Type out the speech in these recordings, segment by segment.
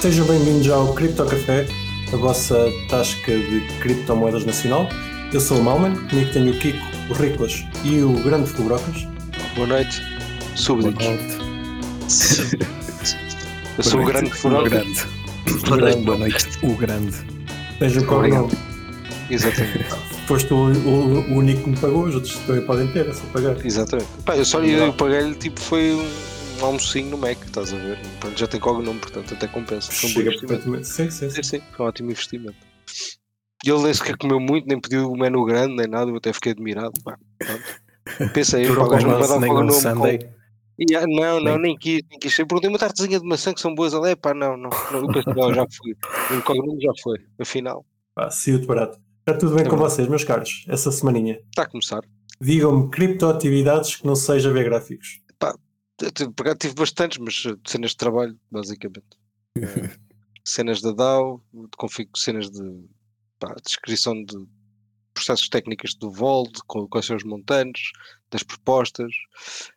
Sejam bem-vindos ao Cripto Café, a vossa tasca de criptomoedas nacional. Eu sou o Malman, comigo tenho o Kiko, o Riclas e o Grande Fubrocas. Boa noite, súbditos. Eu sou o Grande Fubrocas. Boa noite. Boa noite, o Grande. Tens o cognome. Exatamente. Foste o, o, o único que me pagou, os outros também podem ter, é só pagar. Exatamente. Pá, eu só eu paguei-lhe, tipo, foi um, um almocinho no Mac, estás a ver? Pronto, já tem cognome, portanto até compensa. Foi um bom investimento. Sim, sim, sim. Sim, foi um ótimo investimento. E ele nem sequer comeu muito, nem pediu o menu grande, nem nada, eu até fiquei admirado. Pá. Pensei, Durou pá, o gajo com não vai dar um cognome Sunday. com... E, ah, não, não, Nem- nem quis, nem quis. Eu perguntei uma tartezinha de maçã que são boas ali, pá, não, não, não. Eu pensei, não, já fui. O cognome já foi, afinal, Pá, saiu-te barato. Está tudo bem É com verdade. vocês, meus caros, essa semaninha. está a começar. Digam-me criptoatividades que não seja ver gráficos. Eu tive- Por acaso tive bastantes, mas eh, cenas de trabalho, basicamente. Eh, cenas da DAO, de config, cenas de pá, descrição de processos técnicos do Vault, com, quais são os montantes, das propostas,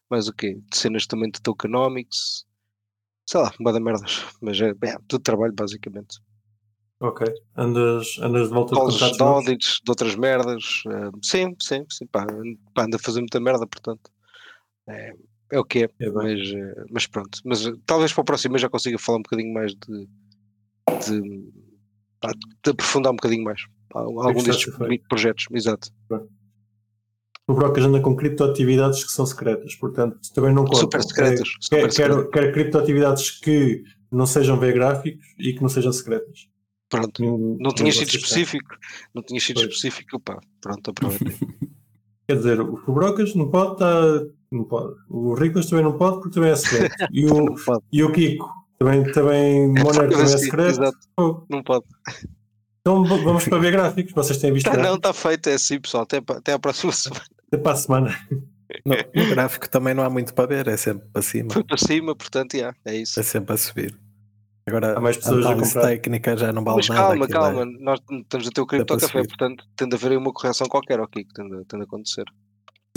mais o quê? De cenas também de tokenomics, sei lá, uma da merdas, mas é, é tudo trabalho, basicamente. Ok. Andas, andas de volta de Calls contratos de novos? audits, de outras merdas, eh, sim, sim, sim, pá, pá, anda a fazer muita merda, portanto. É, é o que é. É mas, eh, mas pronto. Mas eh, talvez para o próximo mês já consiga falar um bocadinho mais de, de, de aprofundar um bocadinho mais algum destes projetos. Exato. O Brocas anda com criptoatividades que são secretas, portanto também não conta. Super secretas. Super quer, secretas. quero, quero criptoatividades que não sejam ver gráficos e que não sejam secretas. Pronto. Nenhum- Não tinha sido específico. Não tinha sido específico. Pá, pronto, aproveitei. Quer dizer, o Fubrocas não pode estar. Não pode. O Riclas também não pode porque também é secreto. E o, e o Kiko também, também Monero também é Sim, secreto. Exato. Não pode. Então vamos para ver gráficos. Vocês têm visto Tá, não, está feito. É assim, pessoal. Até, pa- até à próxima semana. Até para a semana. No, no gráfico também não há muito para ver, é sempre para cima, Foi para cima, portanto, já, é isso. é sempre a subir. Agora, Há mais pessoas a comprar. técnica já não vale Mas nada. calma, é- calma. Nós estamos a ter o Cripto para Café, subir. portanto, tende a haver aí uma correção qualquer aqui que tende a acontecer.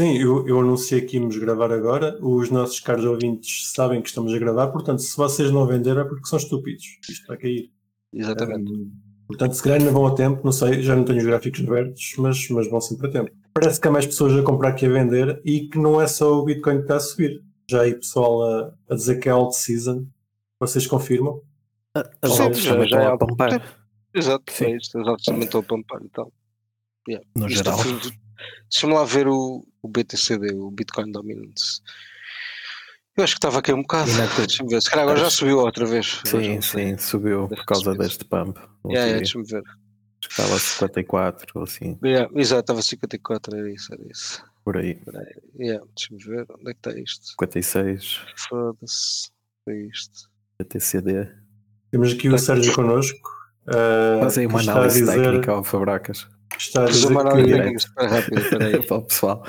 Sim, eu, eu anunciei que íamos gravar agora. Os nossos caros ouvintes sabem que estamos a gravar, portanto, se vocês não venderam é porque são estúpidos. Isto vai cair. Exatamente. Um, portanto, se calhar ainda vão a tempo, não sei, já não tenho os gráficos abertos, mas, mas vão sempre a tempo. Parece que há mais pessoas a comprar que a vender e que não é só o Bitcoin que está a subir. Já aí pessoal a, a dizer que é alt season. Vocês confirmam? As Sim, altas já- já é a algo- pompar, Exato, Sim. é isto. As altas também estão a pampar e tal. Yeah. no Isto geral. foi do- Deixa-me lá ver o, o BTCD, o Bitcoin Dominance. Eu acho que estava aqui um bocado. Deixa-me ver. Se calhar agora já subiu outra vez. Sim, sim, subiu por causa deste pump. Yeah, yeah, Deixa-me ver. acho que estava a 54 ou assim, Yeah, exato, estava 54, era isso, era isso. por aí. Yeah, Deixa-me ver. Onde é que está isto? 56, Foda-se. É isto. TCD. Temos aqui o Sérgio connosco. uh, Faz aí uma análise dizer, técnica ao Fabracas. Está uma análise técnica super rápida. Para o pessoal.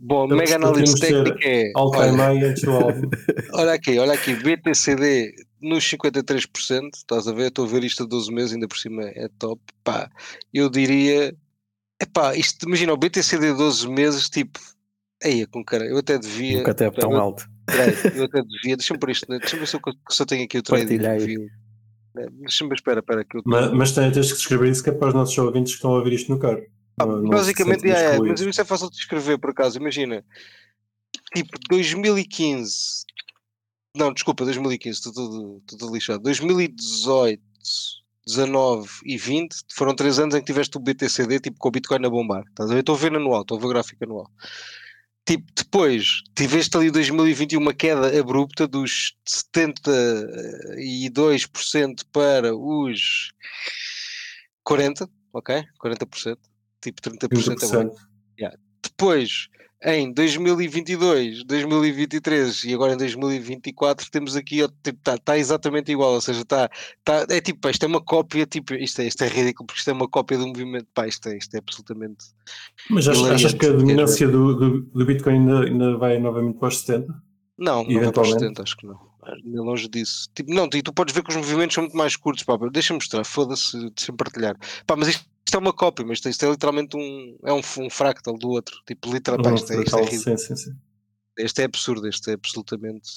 Bom, Então, mega análise técnica é. all Olha, time high antes do álbum. olha aqui, olha aqui, BTCD nos 53%, estás a ver? Estou a ver isto a 12 meses, ainda por cima é top. Pá, eu diria. Epá, isto, imagina, o BTCD 12 meses, tipo. Aí, com cara, eu até devia. Nunca teve tão eu, alto. peraí, eu até devia. Deixa-me por isto, né? deixa-me ver se eu, se eu tenho aqui o trade É, Deixa-me ver, espera, espera, que eu mas, mas tens, tens que escrever isso que é para os nossos ouvintes que estão a ouvir isto no carro. Ah, Não- não se basicamente, é, é, mas isso é fácil de escrever por acaso. Imagina, tipo 2015, não, desculpa, 2015, estou tudo, tudo lixado. 2018, 19 e 20 foram três anos em que tiveste o BTCD tipo com o Bitcoin a bombar. Estás a ver? Estou a ver anual, estou a ver o gráfico anual. Tipo, depois tiveste ali 2021 uma queda abrupta dos 72% para os 40, ok? 40%, tipo 30% é bom. 30%. Depois, em 2022, 2023 e agora em 2024, temos aqui, está tipo, tá- exatamente igual, ou seja, está, tá, é tipo, pá, isto é uma cópia, tipo, isto é, isto é ridículo, porque isto é uma cópia do movimento, pá, isto é, isto é absolutamente... Mas achas, achas que a dominância do, do, do Bitcoin ainda, ainda vai novamente para os 70? Não, não vai para os Eventualmente. 70, acho que não. Nem longe disso. Tipo, não, e tu podes ver que os movimentos são muito mais curtos, pá, deixa-me mostrar, foda-se, deixa-me partilhar. Pá, mas isto, isto é uma cópia, mas isto, é literalmente um, é um, um fractal do outro, tipo, literalmente, isto, é, isto é sim, sim, sim. Este é absurdo, este é absolutamente.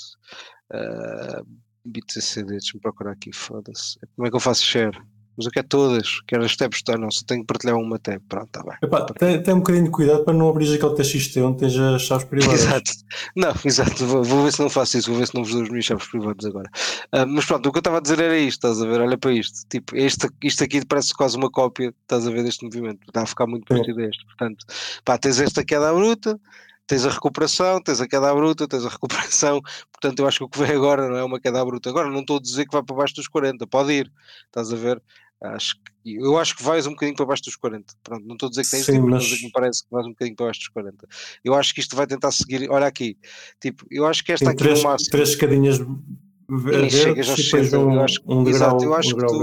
ah, BTCD, deixa-me procurar aqui, foda-se. Como é que eu faço share? Mas eu quero todas, quero as tabs, tá, não, só tenho que partilhar uma tab. Pronto, está bem. Epá, tem, tem um bocadinho de cuidado para não abrir aquele TXT onde tens as chaves privadas. Exato. Não, exato. Vou, vou, ver se não faço isso. Vou ver se não vos dou os meus chaves privados agora. Uh, mas pronto, o que eu estava a dizer era isto, estás a ver? Olha para isto. Tipo, este, isto aqui parece quase uma cópia, estás a ver, deste movimento. Está a ficar muito parecido a este. Portanto, pá, tens esta queda bruta, tens a recuperação, tens a queda bruta, tens a recuperação. Portanto, eu acho que o que vem agora não é uma queda bruta. Agora, não estou a dizer que vai para baixo dos 40, pode ir, estás a ver? Acho que, eu acho que vais um bocadinho para baixo dos 40. Pronto, não estou a dizer que tens, Sim, mas... que me parece que vais um bocadinho para baixo dos 40. Eu acho que isto vai tentar seguir. Olha aqui, tipo, eu acho que esta aqui três, no máximo. três escadinhas chegas e aos depois 60, um, eu acho- um exato, grau, eu acho um que grau tu-.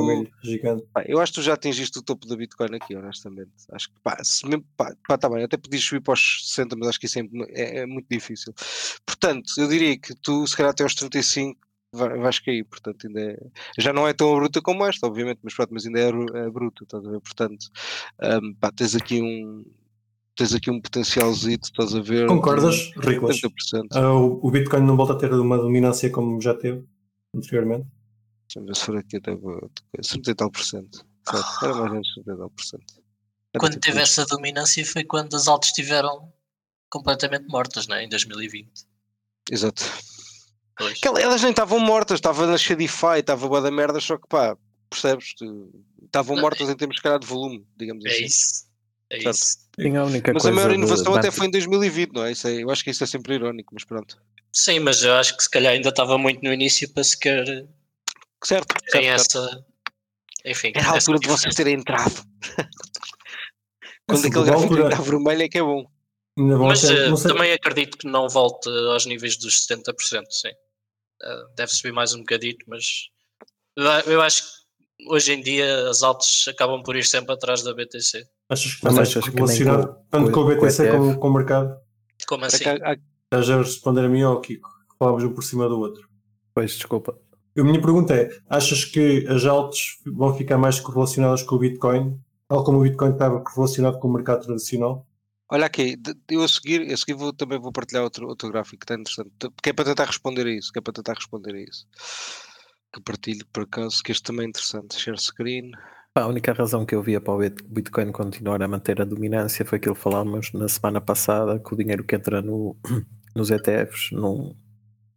Pá, eu acho que tu já atingiste o topo da Bitcoin aqui, honestamente. Acho que pá, se mesmo, pá, pá, tá bem, até podias subir para os 60, mas acho que isso é, é- é muito difícil. Portanto, eu diria que tu, se calhar até aos 35, vai- vais cair. Portanto, ainda é- já não é tão bruta como esta, obviamente, mas pronto, mas ainda é, é bruta, estás a ver? Portanto, hum, pá, tens aqui um. Tens aqui um potencialzito, estás a ver? Concordas? 70%. Ah, o, Bitcoin não volta a ter uma dominância como já teve anteriormente. Deixa-me ver se for aqui até vou- 70 e tal por cento. Era mais ou menos 70 e tal por cento. Quando tipo teve isto. essa dominância foi quando as altas estiveram completamente mortas, né? em 2020. Exato. Pois. Elas nem estavam mortas, estava na Shadify, estava boa da merda, só que pá, percebes? Estavam mortas em termos se calhar de volume, digamos É assim. isso. É Certo. isso. Sim, a única Mas a maior inovação até foi em 2020, não é? Isso é- Eu acho que isso é sempre irónico, mas pronto. Sim, mas eu acho que se calhar ainda estava muito no início para sequer Certo, certo, certo. essa. Enfim. Era a altura de vocês terem entrado. Quando aquele gráfico está vermelho é que é bom. Mas sei- também acredito que não volte aos níveis dos 70%, sim. Eh, deve subir mais um bocadito, mas eu acho que hoje em dia as altas acabam por ir sempre atrás da BTC. Achas que está mais achas relacionado com- tanto com o com o BTC ETF? como com o mercado? Como É assim? Estás a responder a mim ou ao Kiko? Falávamos um por cima do outro. Pois, desculpa. A minha pergunta é: achas que as altas vão ficar mais correlacionadas com o Bitcoin, tal como o Bitcoin estava correlacionado com o mercado tradicional? Olha aqui, eu a seguir, a seguir vou, também vou partilhar outro, outro gráfico que está interessante, t- que é para tentar responder a isso, que é para tentar responder a isso. Que partilho por acaso, que este também é interessante. Share screen. A única razão que eu via para o Bit- Bitcoin continuar a manter a dominância foi aquilo que falámos na semana passada, que o dinheiro que entra no, nos ETFs não,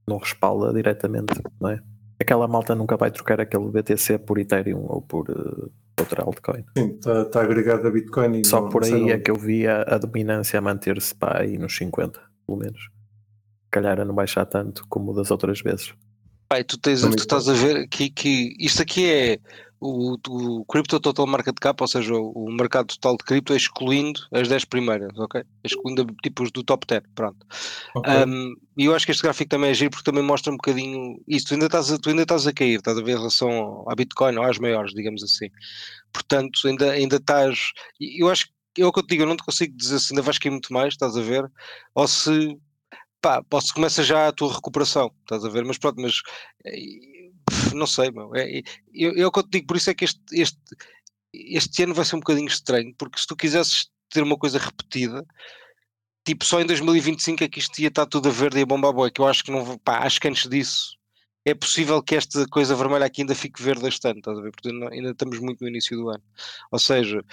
não respalda diretamente, não é? Aquela malta nunca vai trocar aquele BTC por Ethereum ou por eh, outra altcoin. Sim, está, está agregado a Bitcoin e Só não- por não aí é onde. que eu via a dominância a manter-se pá, aí nos 50, pelo menos. Se calhar a não baixar tanto como das outras vezes. Pai, tu, tens, tu estás a ver aqui que isto aqui é o, o Crypto Total Market Cap, ou seja, o, o mercado total de cripto, excluindo as 10 primeiras, ok? Excluindo tipos do top 10, pronto. Ok. Um, e eu acho que este gráfico também é giro porque também mostra um bocadinho isso. Tu ainda estás a, tu ainda estás a cair, estás a ver em relação à Bitcoin ou às maiores, digamos assim. Portanto, ainda, ainda estás. Eu acho que é o que eu te digo, eu não te consigo dizer se ainda vais cair muito mais, estás a ver? Ou se pá, ou se começa já a tua recuperação, estás a ver? Mas pronto, mas eh, não sei, meu. É, eu- é eu te digo, por isso é que este, este, este ano vai ser um bocadinho estranho, porque se tu quisesses ter uma coisa repetida, tipo, só em 2025 é que isto ia estar tudo a verde e a bomba a boi, que eu acho que não, pá, acho que antes disso é possível que esta coisa vermelha aqui ainda fique verde este ano, estás a ver? Porque ainda estamos muito no início do ano. Ou seja,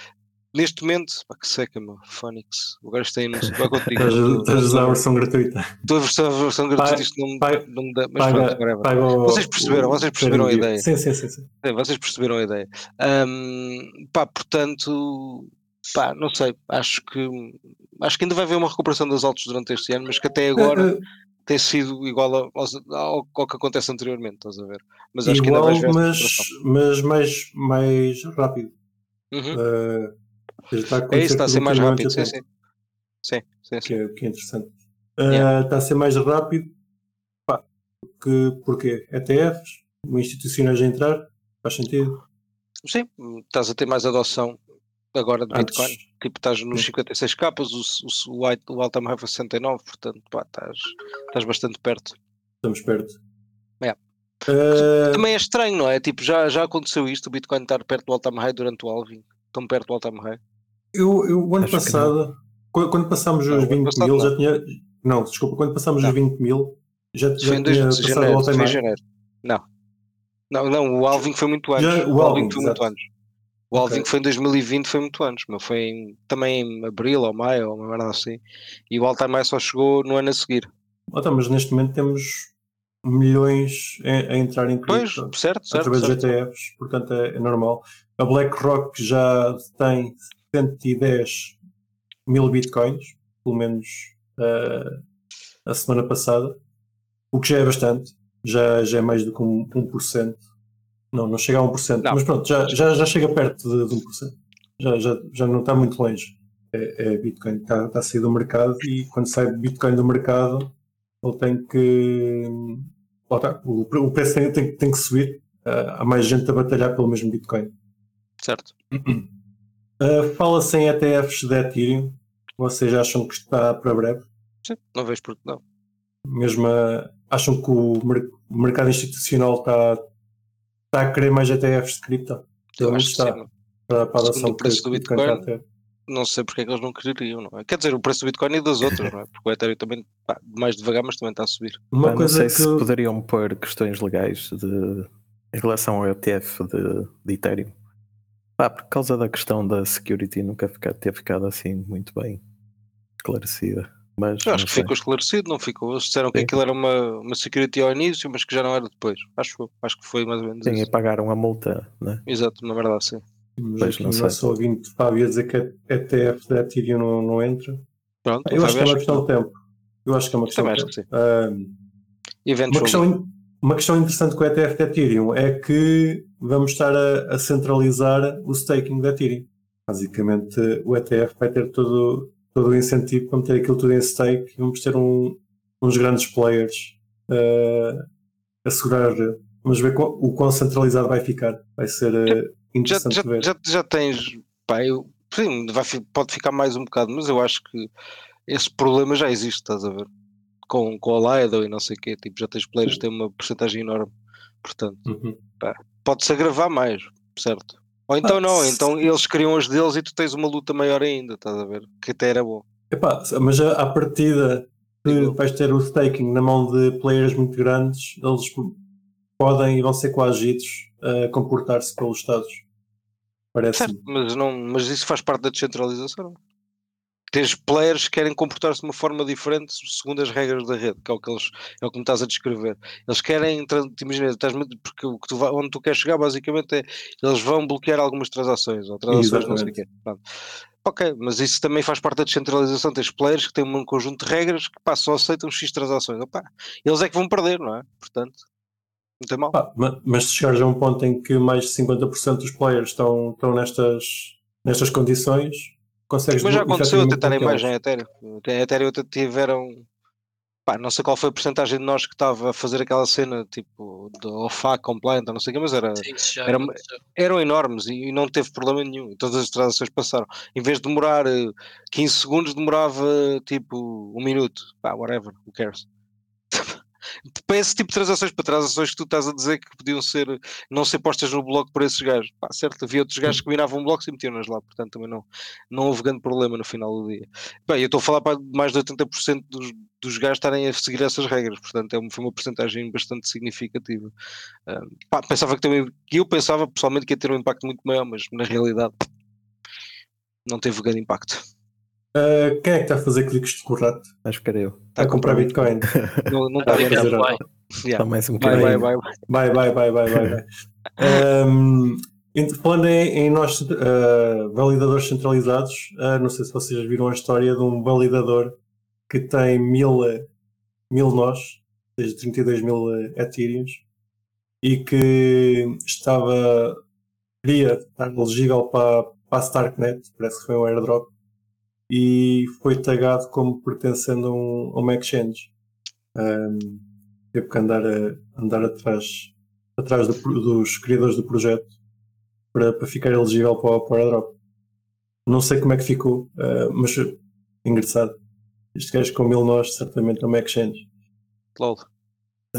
neste momento, pá, que seca, meu, Phonics, o gajo tem, não sei, o que eu te digo, Estás a- versão gratuita. Estou a versão, a versão gratuita, isto não, me- paga- não me dá, mas Paga, pronto, paga Vocês perceberam, o- vocês perceberam a ideia. Sim, sim, sim. sim. Vocês perceberam a ideia. Ahm, pá, portanto, pá, não sei, acho que acho que ainda vai haver uma recuperação das altas durante este ano, mas que até agora Eh, eh, tem sido igual a- aos- ao, ao que acontece anteriormente, estás a ver? Mas acho que ainda igual, vais ver mas, mas mais, mais rápido. Uhum. Eh, está a É isso, está a ser mais rápido, sim, sim. tempo, Sim, sim, Que sim. é, que é interessante. Eh, Yeah. Está a ser mais rápido. Pá, porque, porque ETFs, institucionais a entrar, faz sentido. Sim, estás a ter mais adoção agora de Antes- Bitcoin. Tipo, estás nos Sim. 56 capas, o, o, o, o Altam foi 69, portanto, pá, estás, estás bastante perto. Estamos perto. Eh, Também é estranho, não é? Tipo, já, já aconteceu isto, o Bitcoin estar perto do all-time high durante o halving. Tão perto do all-time high. Eu, eu, o ano Acho passado, quando, quando passámos Não, os o ano 20 passado mil, já tinha. Não, desculpa, quando passámos os 20 mil, já, já foi tinha passado o janeiro, high. janeiro. Não, Não, não, o Alvin foi muito antes. Já, o o Alvin, Alvin foi muito antes. O Alvin Ok. que foi em 2020 foi muito antes, mas foi em- também em abril ou maio ou uma merda assim. E o High só chegou no ano a seguir. Ah, tá, mas neste momento temos milhões a, a entrar em Pois, cripto certo, certo. através certo. dos ETFs, portanto é, é normal. A BlackRock já tem 110 mil bitcoins, pelo menos ah, a semana passada, o que já é bastante, já, já é mais do que um, 1%. Não, não chega a 1%, Não. mas pronto, já, já, já chega perto de, de 1%. Já, já, já não está muito longe. É, é Bitcoin está, está a sair do mercado e quando sai Bitcoin do mercado, ele tem que. lá está, o, o preço tem, tem, tem que subir. Ah, há mais gente a batalhar pelo mesmo Bitcoin. certo. Ah, Fala-se em ETFs de Ethereum. Vocês acham que está para breve? Sim, não vejo porque não. Mesmo ah, acham que o, mer- mercado institucional está, está a querer mais ETFs de cripto? Eu Pelo menos que está. sim. Para, para a adoção preço que do Bitcoin. Não sei porque é que eles não quereriam, não é? Quer dizer, o preço do Bitcoin e das outras, não é? Porque o Ethereum também, pá, mais devagar, mas também está a subir. Uma não coisa sei que. se poderiam pôr questões legais de, em relação ao ETF de, de Ethereum. Pá, por causa da questão da security nunca fica, ter ficado assim muito bem esclarecida. Mas acho que sei. ficou esclarecido, não ficou? Eles disseram que Sim. aquilo era uma, uma security ao início, mas que já não era depois. Acho, acho que foi mais ou menos Sim, e isso. pagaram a multa, né? Exato, uma verdade assim. Mas não o sei. nosso ouvinte Fábio a dizer que a ETF da Ethereum não, não entra. Pronto, Eu acho que é uma questão de tempo. Eu acho que é uma questão Também de que tempo. Ah, uma, questão, uma questão interessante com o ETF da Ethereum é que vamos estar a, a centralizar o staking da Ethereum. Basicamente, o ETF vai ter todo, todo o incentivo para meter aquilo tudo em stake e vamos ter um- uns grandes players ah, a segurar. Vamos ver qual- o quão centralizado vai ficar. Vai ser já, interessante já, ver. já, já tens. Pá, eu, sim, vai, pode ficar mais um bocado, mas eu acho que esse problema já existe, estás a ver? Com, com a Lido e não sei o quê. Tipo, já tens players que têm uma porcentagem enorme. Portanto, Uhum. Pode-se agravar mais, certo? Ou então Ah, não, então eles criam os deles e tu tens uma luta maior ainda, estás a ver? Que até era bom. Epá, mas a- à partida que vais ter o staking na mão de players muito grandes, eles podem e vão ser coagidos a comportar-se pelos Estados. Parece-me. Certo, mas, não, mas isso faz parte da descentralização. Tens players que querem comportar-se de uma forma diferente segundo as regras da rede, que é o que, eles, é o que me estás a descrever. Eles querem, imagina, estás porque o que tu onde tu queres chegar basicamente é eles vão bloquear algumas transações, ou transações não sei o quê. Pronto. Ok, mas isso também faz parte da descentralização. Tens players que têm um conjunto de regras que pá, só aceitam X transações. Opa, eles é que vão perder, não é? Portanto, não tem mal. Ma- mas se chegares a um ponto em que mais de 50% dos players estão, estão nestas, nestas condições, consegues Mas já aconteceu a efetivamente tentarem mais em Ethereum. A Ethereum até tiveram. Pá, não sei qual foi a porcentagem de nós que estava a fazer aquela cena tipo de OFAC compliant, ou não sei o que, mas era, Sim, Era eram enormes e, e não teve problema nenhum. Todas as transações passaram. Em vez de demorar eh, 15 segundos, demorava tipo um minuto. Pá, whatever, who cares? Para esse tipo de transações, para transações que tu estás a dizer que podiam ser, não ser postas no bloco por esses gajos. Pá, certo, havia outros gajos que minavam blocos e metiam-nas lá, portanto também não, não houve grande problema no final do dia. Bem, eu estou a falar para mais de 80% dos, dos gajos estarem a seguir essas regras, portanto é uma, foi uma porcentagem bastante significativa. Ah, pá, pensava que também, que eu pensava pessoalmente que ia ter um impacto muito maior, mas na realidade não teve grande impacto. Ah, quem é que está a fazer cliques de correto? Acho que era eu. Está a comprar Bitcoin? Não, não está a fazer nada. Só mais um Vai, bocadinho. vai, vai. Vai, vai, vai, vai, vai. vai. Ent- falando em, em nós ah, validadores centralizados, ah, não sei se vocês viram a história de um validador que tem mil, mil nós, ou seja, 32 mil Ethereums, e que estava, queria estar elegível para, para a Starknet, parece que foi um airdrop, e foi tagado como pertencendo a, um, a uma exchange. Ahm, teve que andar, a, andar atrás, atrás do dos criadores do projeto para, para ficar elegível para, o- para o airdrop. Não sei como é que ficou, ah, mas engraçado. Este gajo com mil nós certamente é uma exchange. Lol.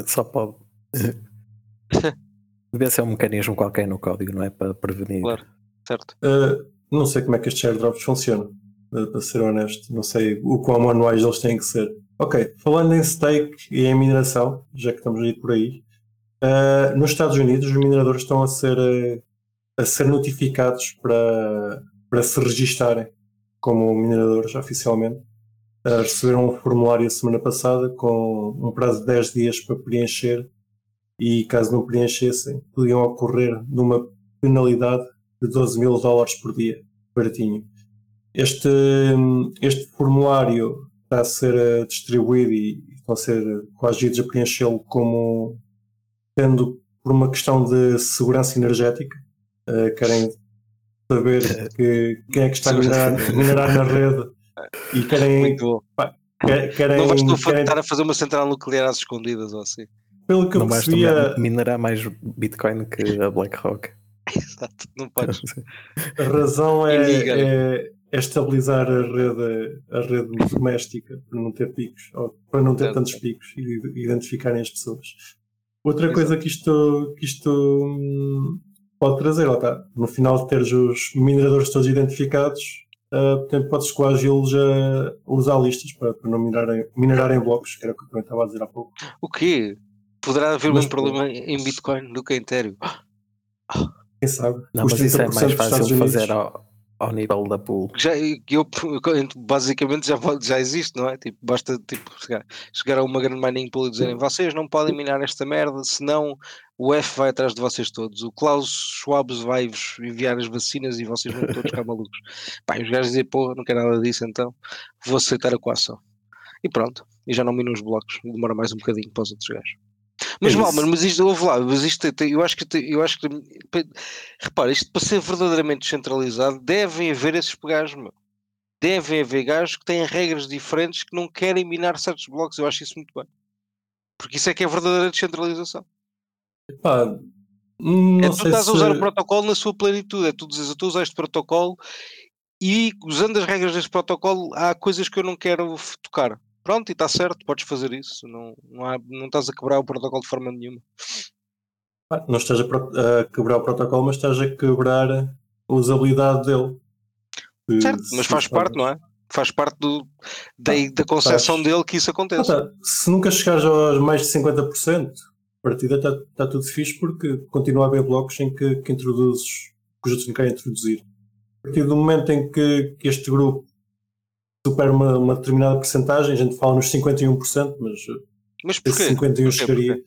Só pode. Devia ser um mecanismo qualquer no código, não é? Para prevenir. Claro. Certo. Uh, não sei como é que estes airdrops funcionam, uh, para ser honesto. Não sei o quão manuais eles têm que ser. Ok, falando em stake e em mineração, já que estamos a ir por aí, Uh, nos Estados Unidos, os mineradores estão a ser, uh, a ser notificados para, para se registarem como mineradores oficialmente. Uh, receberam um formulário a semana passada com um prazo de 10 dias para preencher e caso não preenchessem, podiam ocorrer numa penalidade de 12 mil dólares por dia, baratinho. Este, este formulário está a ser eh, distribuído e estão a ser coagidos a preenchê-lo como tendo por uma questão de segurança energética. Uh, querem saber que, quem é que está a minerar, minerar na rede e querem. Pá, querem, não vais querem, estar a fazer uma central nuclear às escondidas ou assim. Pelo que não eu vais percebia, minerar mais Bitcoin que a BlackRock. Exato, não podes. a razão é, Illegal. é, é estabilizar a rede, a rede doméstica para não ter picos, ou para não ter tantos picos e identificarem as pessoas. Outra Exato. coisa que isto, que isto hum, pode trazer, lá está, no final de teres os mineradores todos identificados, uh, portanto, podes coagi-los a usar listas para, para não minerarem, minerarem blocos, que era o que eu estava a dizer há pouco. O quê? Poderá haver Mas, um problema em Bitcoin do que em Ethereum? Quem sabe? Não, mas isso é 30% mais fácil Unidos. fazer ao, ao nível da pool. Já, eu, basicamente já, já existe, não é? Tipo, basta tipo, chegar, chegar a uma grande mining pool e dizerem vocês não podem minar esta merda, senão o F vai atrás de vocês todos. O Klaus Schwab vai-vos enviar as vacinas e vocês vão todos ficar malucos. Pá, os gajos dizem, porra, não quero nada disso, então vou aceitar a coação. E pronto, e já não minam os blocos, demora mais um bocadinho para os outros gajos. Mas, É mal, isso. mas, mas isto, ouve lá, mas isto, eu acho que, eu acho que, repara, isto para ser verdadeiramente descentralizado, devem haver esses gajos, meu. Devem haver gajos que têm regras diferentes que não querem minar certos blocos, eu acho isso muito bem. Porque isso é que é verdadeira descentralização. Pá, não é tu estás se... a usar o protocolo na sua plenitude, é tu dizes, eu estou a usar este protocolo e usando as regras deste protocolo há coisas que eu não quero tocar. Pronto, e está certo, podes fazer isso, não, não, há, não estás a quebrar o protocolo de forma nenhuma. Pá, não estás a, a quebrar o protocolo, mas estás a quebrar a usabilidade dele. Certo, mas faz parte, não é? Faz parte do, da, Ah, da concepção faz. dele que isso Ah, aconteça. tá. Se nunca chegares aos mais de 50%, a partida está tá tudo fixe porque continua a haver blocos em que, que introduzes que os outros não querem introduzir. A partir do momento em que, que este grupo supera uma, uma determinada porcentagem, a gente fala nos 51%, mas uh, Mas porquê? 51% Porquê? chegaria.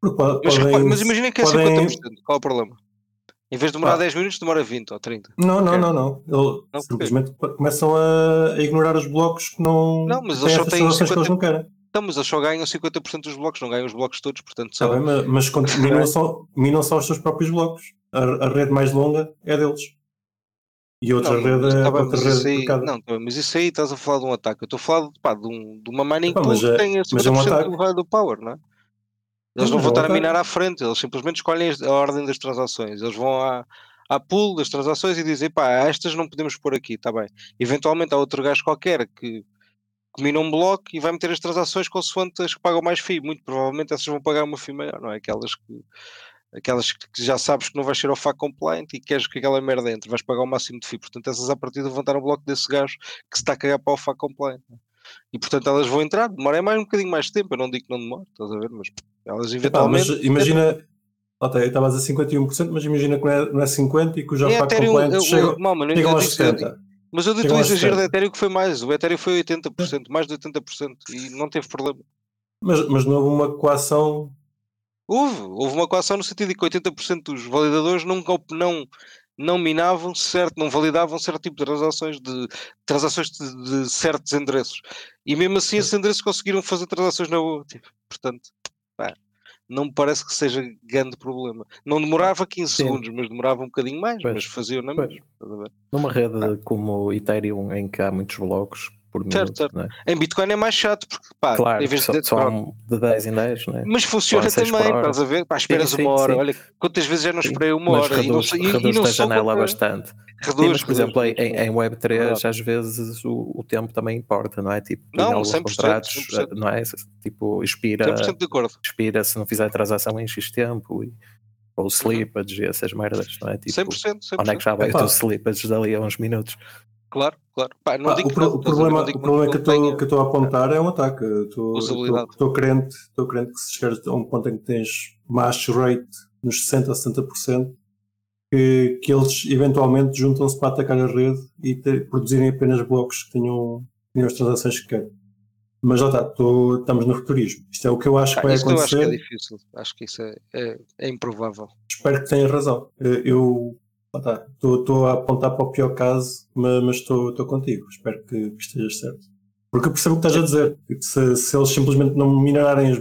Porque po- Mas, podem, repara, mas imagina que é podem- 50%, qual é o problema? Em vez de demorar Pá. 10 minutos, demora 20 ou 30. Não, não, não, não. Ele Não, simplesmente começam a, a ignorar os blocos que não, Não, mas que eles só têm transações que eles 50 não querem. Então, mas eles só ganham 50% dos blocos, não ganham os blocos todos, portanto só. bem, mas, mas minam, só, minam só os seus próprios blocos. A, a rede mais longa é deles. E outra Não, rede é tá outra mas rede isso aí, não, tá mas isso aí estás a falar de um ataque. Eu estou a falar de, pá, de, um, de uma mining Epá, pool que é- tem 50% mas é um do raio do power, não é? Eles não é vão um estar a minar à frente, eles simplesmente escolhem a ordem das transações. Eles vão à, à pool das transações e dizem, pá, estas não podemos pôr aqui, está bem. Eventualmente há outro gajo qualquer que, que mina um bloco e vai meter as transações consoante as que pagam mais FII. Muito provavelmente essas vão pagar uma FII maior, não é? Aquelas que, aquelas que já sabes que não vais ser ao FAC compliant e queres que aquela merda entre, vais pagar o máximo de FII. Portanto, essas à partida vão estar no bloco desse gajo que se está a cagar para o FAC compliant. é? E portanto elas vão entrar, demora mais um bocadinho mais de tempo, eu não digo que não demora, estás a ver? Mas elas Epá, mas eventualmente. imagina. Lá está, eu estava a dizer 51%, mas imagina que não é, não é 50% e que os É Japac Ethereum, compliant eu- não, mano, eu chegam aos disse- eu 70%. Mas eu dei o exagero da 70. Ethereum que foi mais. O Ethereum foi 80%, mais de 80%, e não teve problema. Mas, mas não houve uma coação. Houve, houve uma coação no sentido de que 80% dos validadores não, comp- não, não minavam certo, não validavam certo tipo de transações de transações de, de certos endereços. E mesmo assim esses endereços conseguiram fazer transações na boa. Tipo, portanto, pá, não me parece que seja grande problema. Não demorava 15 Sim. segundos, mas demorava um bocadinho mais, Pois, mas faziam na pois. mesma. Numa rede como o Ethereum, em que há muitos blocos por minuto, Certo, certo. é? Em Bitcoin é mais chato, porque pá, claro, em vez só, de. só pronto, de 10 em 10, não é? Mas funciona também, estás a ver? Pá, esperas sim, uma hora. sim. Olha, quantas vezes já não Sim, esperei uma mas hora e não, reduz, e, e reduz não a janela contra- bastante. Reduz, Sim, mas, por reduz, exemplo, em, reduz. em em Web3, Verdade. às vezes o, o tempo também importa, não é? Tipo, Não, em alguns 100%, contratos, 100%. não é? Tipo, expira, 100% de acordo. expira se não fizer a transação em X tempo, e, ou slippage e essas merdas, não é? Tipo, 100%, 100%. onde é que já vai o teu slippage dali a uns minutos? Claro, claro. Pá, o, que pro- não, o problema, o problema que tenha- que eu estou a apontar é um ataque. Estou crente, estou crente que se chegares a um ponto em que tens mash rate nos 60% a 70%, que, que eles eventualmente juntam-se para atacar a rede e ter- produzirem apenas blocos que tenham, tenham as transações que querem. Mas já está, estamos no futurismo. Isto é o que eu acho que vai isso eu acho que é acontecer. difícil. Acho que isso é, é, é improvável. Espero que tenhas razão. Eh, Eu lá está, estou estou a apontar para o pior caso, ma- mas estou estou contigo. Espero que, que estejas certo. Porque eu percebo o que estás a dizer. Tipo, Se, se eles simplesmente não minerarem as,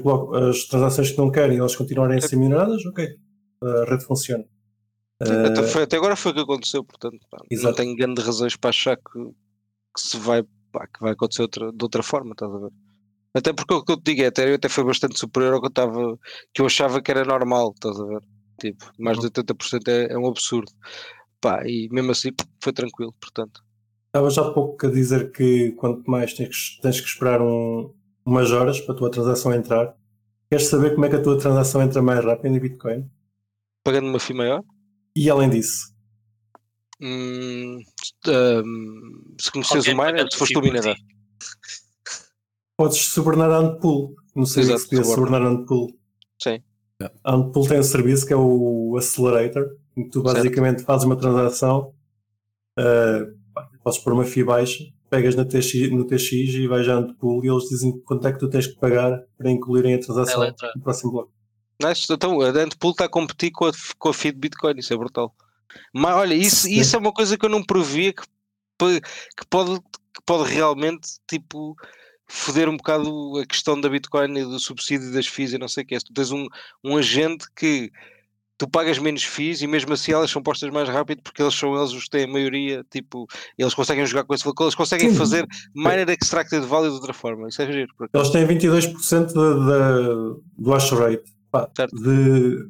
as transações que não querem e elas continuarem a ser mineradas, ok. A rede funciona. Até, foi- até agora foi o que aconteceu, portanto, pá, não tenho grandes razões para achar que, que se vai, pá, que vai acontecer outra, de outra forma, estás a ver? Até porque o que eu te digo é, até, até foi bastante superior ao que eu estava, que eu achava que era normal, estás a ver? Tipo, mais de Uhum. 80% é, é um absurdo. Pá, e mesmo assim foi tranquilo, portanto. Estava já há pouco a dizer que quanto mais tens que, tens que esperar um- umas horas para a tua transação entrar. Queres saber como é que a tua transação entra mais rápido em Bitcoin? Pagando uma FII maior, E além disso, hum, hum, se conheces Alguém o miner, se foste o minerador. podes subornar a Antpool. Não sei Exato, se podia subornar a Antpool. Sim. A Antpool tem um serviço que é o Accelerator, em que tu Certo. basicamente fazes uma transação, uh, podes pôr uma FII baixa, pegas na TX, no TX e vais à Antpool e eles dizem quanto é que tu tens que pagar para incluírem a transação Ela entra. no próximo bloco. Nice. Então, a Dentpool está a competir com a, com a FII de Bitcoin, isso é brutal. Mas olha, isso, isso é uma coisa que eu não previa que, que, pode, que pode realmente tipo foder um bocado a questão da Bitcoin e do subsídio das FIIs e não sei o que é. Tu tens um, um agente que tu pagas menos FIIs e mesmo assim elas são postas mais rápido porque eles são eles os que têm a maioria, tipo, eles conseguem jogar com esse valor, eles conseguem Sim. fazer miner extracted value de outra forma. Isso é giro. por acaso. Eles têm 22% da- da- do hash rate. Pá, de,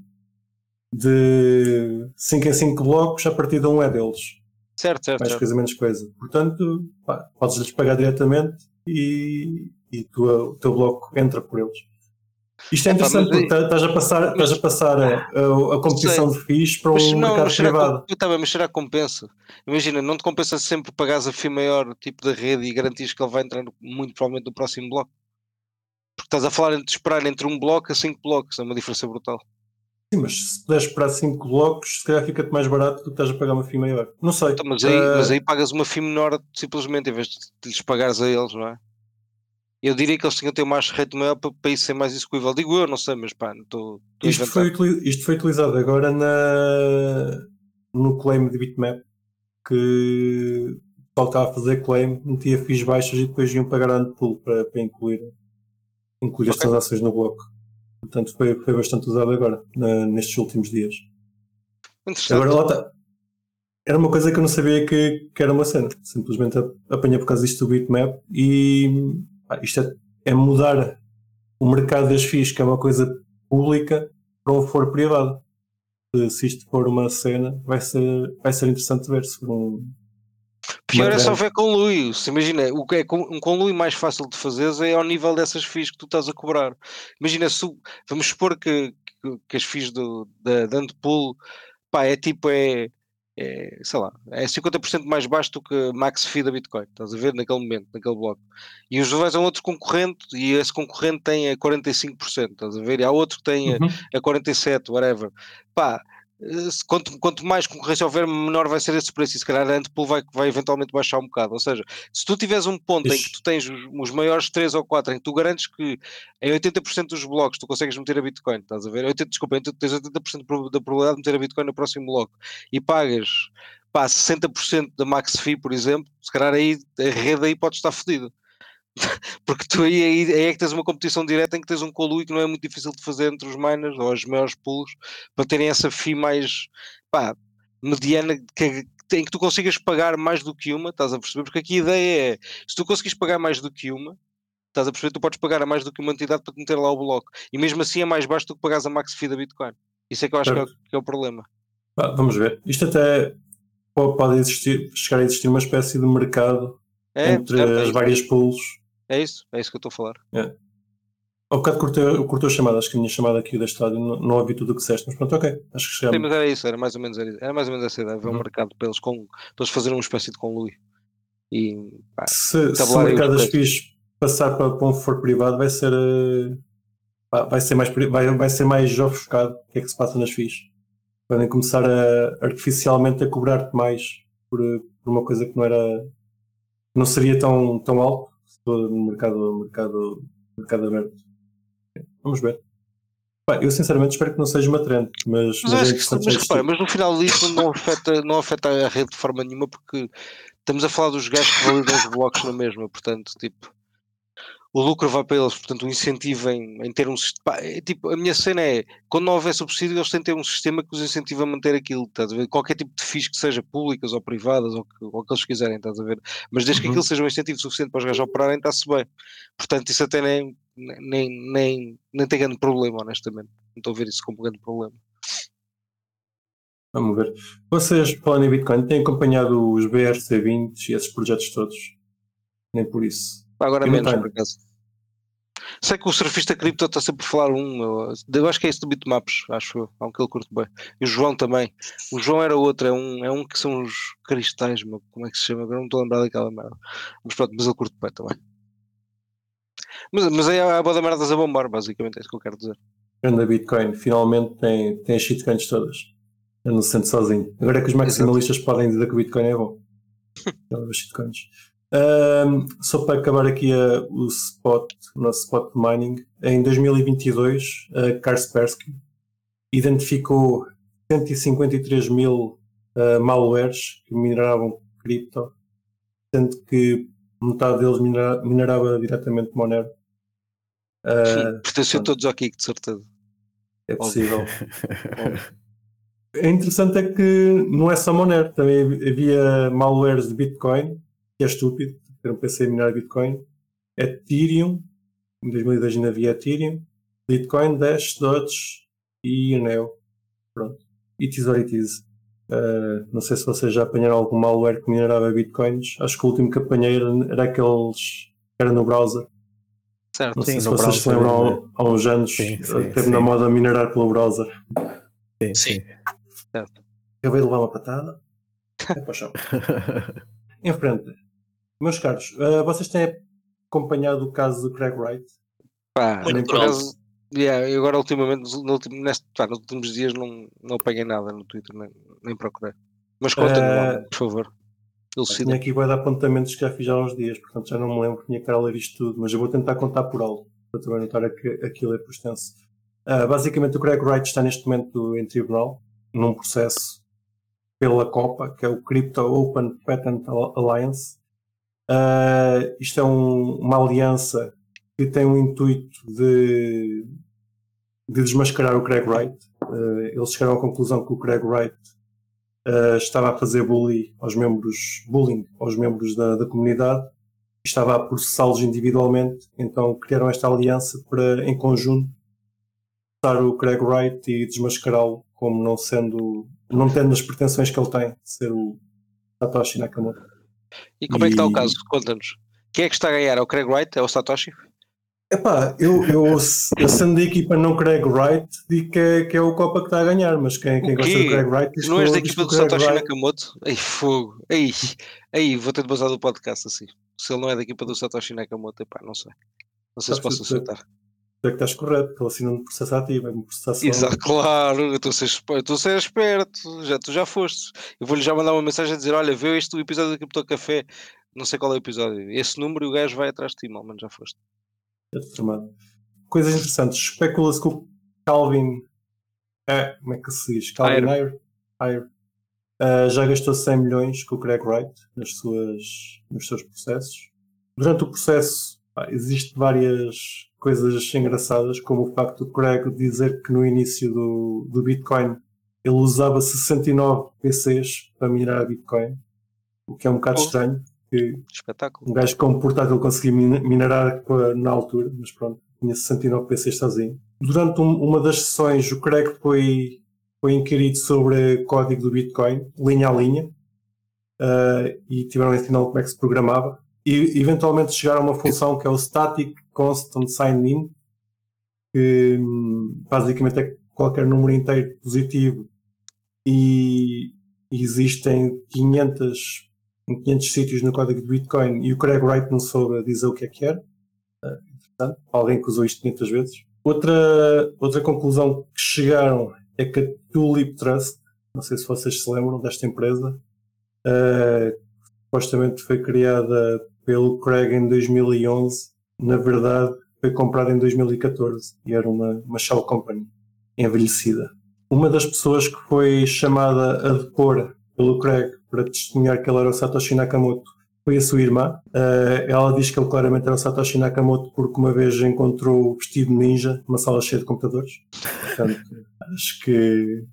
de 5 em 5 blocos, a partir de um é deles. Certo, certo, mais certo. coisa, menos coisa. Portanto, podes-lhes pagar diretamente e, e tu- o teu bloco entra por eles. Isto é interessante porque tá- estás a passar, estás a, passar a, a- a competição de FIIs para um não, mercado privado. tá bem, mas será que compensa? Imagina, não te compensa sempre pagares a FII maior tipo da rede e garantias que ele vai entrar muito provavelmente no próximo bloco? Porque estás a falar de esperar entre um bloco a cinco blocos, é uma diferença brutal. Sim, mas se puderes esperar 5 blocos, se calhar fica-te mais barato do que estás a pagar uma FII maior. Não sei. Então, mas, aí, Ah, mas aí pagas uma FII menor simplesmente em vez de lhes pagares a eles, não é? Eu diria que eles tinham que ter hash rate maior para, para isso ser mais execuível. Digo eu, não sei, mas pá, não estou Isto foi, isto foi utilizado agora na, no claim de bitmap que o pessoal estava a fazer claim, metia FIIs baixas e depois iam pagar a Antpool para, para incluir, incluir as Ok. transações no bloco. Portanto, foi, foi bastante usado agora, na- nestes últimos dias. Interessante. Agora lá está. Era uma coisa que eu não sabia que, que era uma cena. Simplesmente apanhei por causa disto do bitmap e pá, isto é, é mudar o mercado das FIIs, que é uma coisa pública, para um foro privado. Se, isto for uma cena, vai ser, vai ser interessante ver se for um. Pior é Uma se trend. houver conluio. Se imagina, o que é um conluio mais fácil de fazer é ao nível dessas FIIs que tu estás a cobrar. Imagina, se, vamos supor que, que, que as FIIs do, da, da Antpool, pá, é tipo, é, é, sei lá, é 50% mais baixo do que a max fee da Bitcoin. Estás a ver naquele momento, naquele bloco. E os vais a outro concorrente e esse concorrente tem a 45%, estás a ver? E há outro que tem a, a 47, whatever. Pá, quanto, quanto mais concorrência houver, menor vai ser esse preço. E se calhar a Antpool vai, vai eventualmente baixar um bocado. Ou seja, se tu tiveres um ponto em que Isso. tu tens os, os maiores 3 ou 4, em que tu garantes que em 80% dos blocos tu consegues meter a Bitcoin, estás a ver? 80, desculpa, tens 80% pro- da probabilidade de meter a Bitcoin no próximo bloco e pagas pá, 60% da max fee, por exemplo, se calhar aí a rede aí pode estar fodida. Porque tu aí, aí, aí é que tens uma competição direta em que tens um coluio que não é muito difícil de fazer entre os miners ou os maiores pools para terem essa fee mais pá, mediana que, em que tu consigas pagar mais do que uma, estás a perceber? Porque aqui a ideia é se tu conseguires pagar mais do que uma, estás a perceber? Tu podes pagar a mais do que uma entidade para te meter lá o bloco e mesmo assim é mais baixo do que pagares a max fee da Bitcoin. Isso é que eu acho que é, que é o problema. Pá, vamos ver. Isto até po- pode existir, chegar a existir uma espécie de mercado É, entre certo, é as várias pools. É isso, é isso que eu estou a falar. Há bocado cortou, cortou a chamada, acho que a minha chamada aqui da estádio não, não ouvi tudo o que disseste, mas pronto, ok. Acho que Sim, chegamos. mas era isso, era mais ou menos, era, era mais ou menos essa ideia, haver um Uhum. mercado para eles, com, para eles fazerem uma espécie de conluio. E, pá, Se, se o mercado das FIIs passar para, para um foro privado, vai ser, eh, pá, vai ser mais, vai, vai ser mais ofuscado o que é que se passa nas FIIs. Podem começar a artificialmente a cobrar-te mais por, por uma coisa que não era não seria tão, tão alto no mercado, mercado, mercado aberto. Vamos ver. Pá, eu sinceramente espero que não seja uma trend, mas, Mas, mas é que, mas repara, mas no final disso não afeta, não afeta a rede de forma nenhuma porque estamos a falar dos gajos que validam os blocos na mesma, portanto, tipo, o lucro vai para eles, portanto, o incentivo em, em ter um sistema. É, tipo, a minha cena é quando não houver subsídio, eles têm que ter um sistema que os incentiva a manter aquilo, estás a ver? Qualquer tipo de FIIs que seja públicas ou privadas ou que, ou que eles quiserem, estás a ver? Mas desde que Uhum. aquilo seja um incentivo suficiente para os gajos operarem, está-se bem. Portanto, isso até nem, nem, nem, nem tem grande problema, honestamente. Não estou a ver isso como um grande problema. Vamos ver. Vocês, falando em Bitcoin, têm acompanhado os BRC20 e esses projetos todos? Nem por isso. Agora Eu menos, por acaso. Sei que o surfista cripto está sempre a falar um, eu, acho que é esse do Bitmaps, acho eu, há um que ele curte bem. E o João também. O João era outro, é um, é um que são os cristais, meu, como é que se chama? Agora não estou a lembrar daquela merda. Mas pronto, mas ele curte bem também. Mas, mas é a boa da merda a bombar, basicamente, é isso que eu quero dizer. Anda Bitcoin, finalmente tem, tem as shitcoins todas. Eu não se sente sozinho. Agora é que os maximalistas podem dizer que o Bitcoin é bom. Aquelas shitcoins. Ahm, só para acabar aqui a- o spot, o nosso spot de mining, em 2022 a Kaspersky identificou 153 mil ah, malwares que mineravam cripto, sendo que metade deles minera- minerava diretamente Monero. Ah, Pertenceu todos ao Kiko, de certeza. é possível. É interessante é que não é só Monero, também havia malwares de Bitcoin, que é estúpido, ter um PC a minerar Bitcoin, Ethereum, em 2002 ainda havia Ethereum, Bitcoin, Dash, Doge e Neo. Pronto. It is what it is. Uh, não sei se vocês já apanharam algum malware que minerava Bitcoins. Acho que o último que apanhei era, era aqueles que era no browser. Certo. Não sei Sim, se no vocês se lembram né? há, há uns anos, Sim, sim, teve sim. na moda minerar pelo browser. Sim, Sim. sim. Acabei de levar uma patada. É para o chão. Em frente. Meus caros, eh, vocês têm acompanhado o caso do Craig Wright? Pá, Muito nem por acaso, yeah, eu agora ultimamente, no último, neste, pá, nos últimos dias não, não apanhei nada no Twitter, nem, nem procurei. Mas conta-me Eh, por favor. Elucida. Tinha aqui vai dar apontamentos que já fiz há uns dias, portanto já não me lembro, tinha que estar a ler isto tudo, mas eu vou tentar contar por alto, para também notar aqui, aquilo é por extenso. Ah, basicamente o Craig Wright está neste momento em tribunal, num processo pela COPA, que é o Crypto Open Patent Alliance. Ah, isto é um- uma aliança que tem o intuito de, de desmascarar o Craig Wright. Ah, eles chegaram à conclusão que o Craig Wright ah, estava a fazer bullying aos membros, bullying aos membros da, da comunidade, estava a processá-los individualmente, então criaram esta aliança para, em conjunto, processar o Craig Wright e desmascará-lo como não sendo, não tendo as pretensões que ele tem de ser o Satoshi Nakamoto. E como é que está o e- caso? Conta-nos. Quem é que está a ganhar? É o Craig Wright? É o Satoshi? Epá, eu, eu, eu sendo da equipa não Craig Wright, digo que é, que é o Copa que está a ganhar, mas quem, quem gosta do Craig Wright diz Se não és da equipa do Satoshi Wright- Nakamoto? Ei, fogo. Ei, ei, vou ter de basar do podcast assim. Se ele não é da equipa do Satoshi Nakamoto, epá, não sei. Não sei se posso aceitar. Tu é que estás correto, ele assina um processo ativo, é um processo Exato, claro, eu estou a ser espe- eu estou a ser esperto, já, tu já foste. Eu vou-lhe já mandar uma mensagem a dizer: Olha, viu este episódio do Cripto Café, não sei qual é o episódio, esse número e o gajo vai atrás de ti, mal, mas já foste. É. Coisas interessantes. Especula-se que o Calvin. É, como é que se diz? Calvin Ayre. Ayre, ah, já gastou 100 milhões com o Craig Wright nas suas, nos seus processos. Durante o processo, pá, existem várias coisas engraçadas, como o facto do Craig dizer que no início do, do Bitcoin ele usava 69 PCs para minerar Bitcoin, o que é um bocado Oh. estranho. Que Espetáculo. um gajo com um portátil conseguia min- minerar a- na altura, mas pronto, tinha 69 PCs sozinho. Durante um- uma das sessões, o Craig foi, foi inquirido sobre código do Bitcoin, linha a linha, ah, e tiveram a ensinar como é que se programava. E eventualmente chegaram a uma função que é o Static Constant Sign In, que hum, basicamente é qualquer número inteiro positivo e existem 500 em 500 sítios no código de Bitcoin e o Craig Wright não soube dizer o que é que era. Uh, interessante, alguém que usou isto 500 vezes. Outra, outra conclusão que chegaram é que a Tulip Trust, não sei se vocês se lembram desta empresa, uh, supostamente foi criada pelo Craig em 2011, na verdade foi comprada em 2014 e era uma, uma shell company envelhecida. Uma das pessoas que foi chamada a depor pelo Craig para testemunhar que ele era o Satoshi Nakamoto foi a sua irmã. Uh, ela diz que ele claramente era o Satoshi Nakamoto porque uma vez encontrou vestido ninja numa sala cheia de computadores. Portanto, acho que,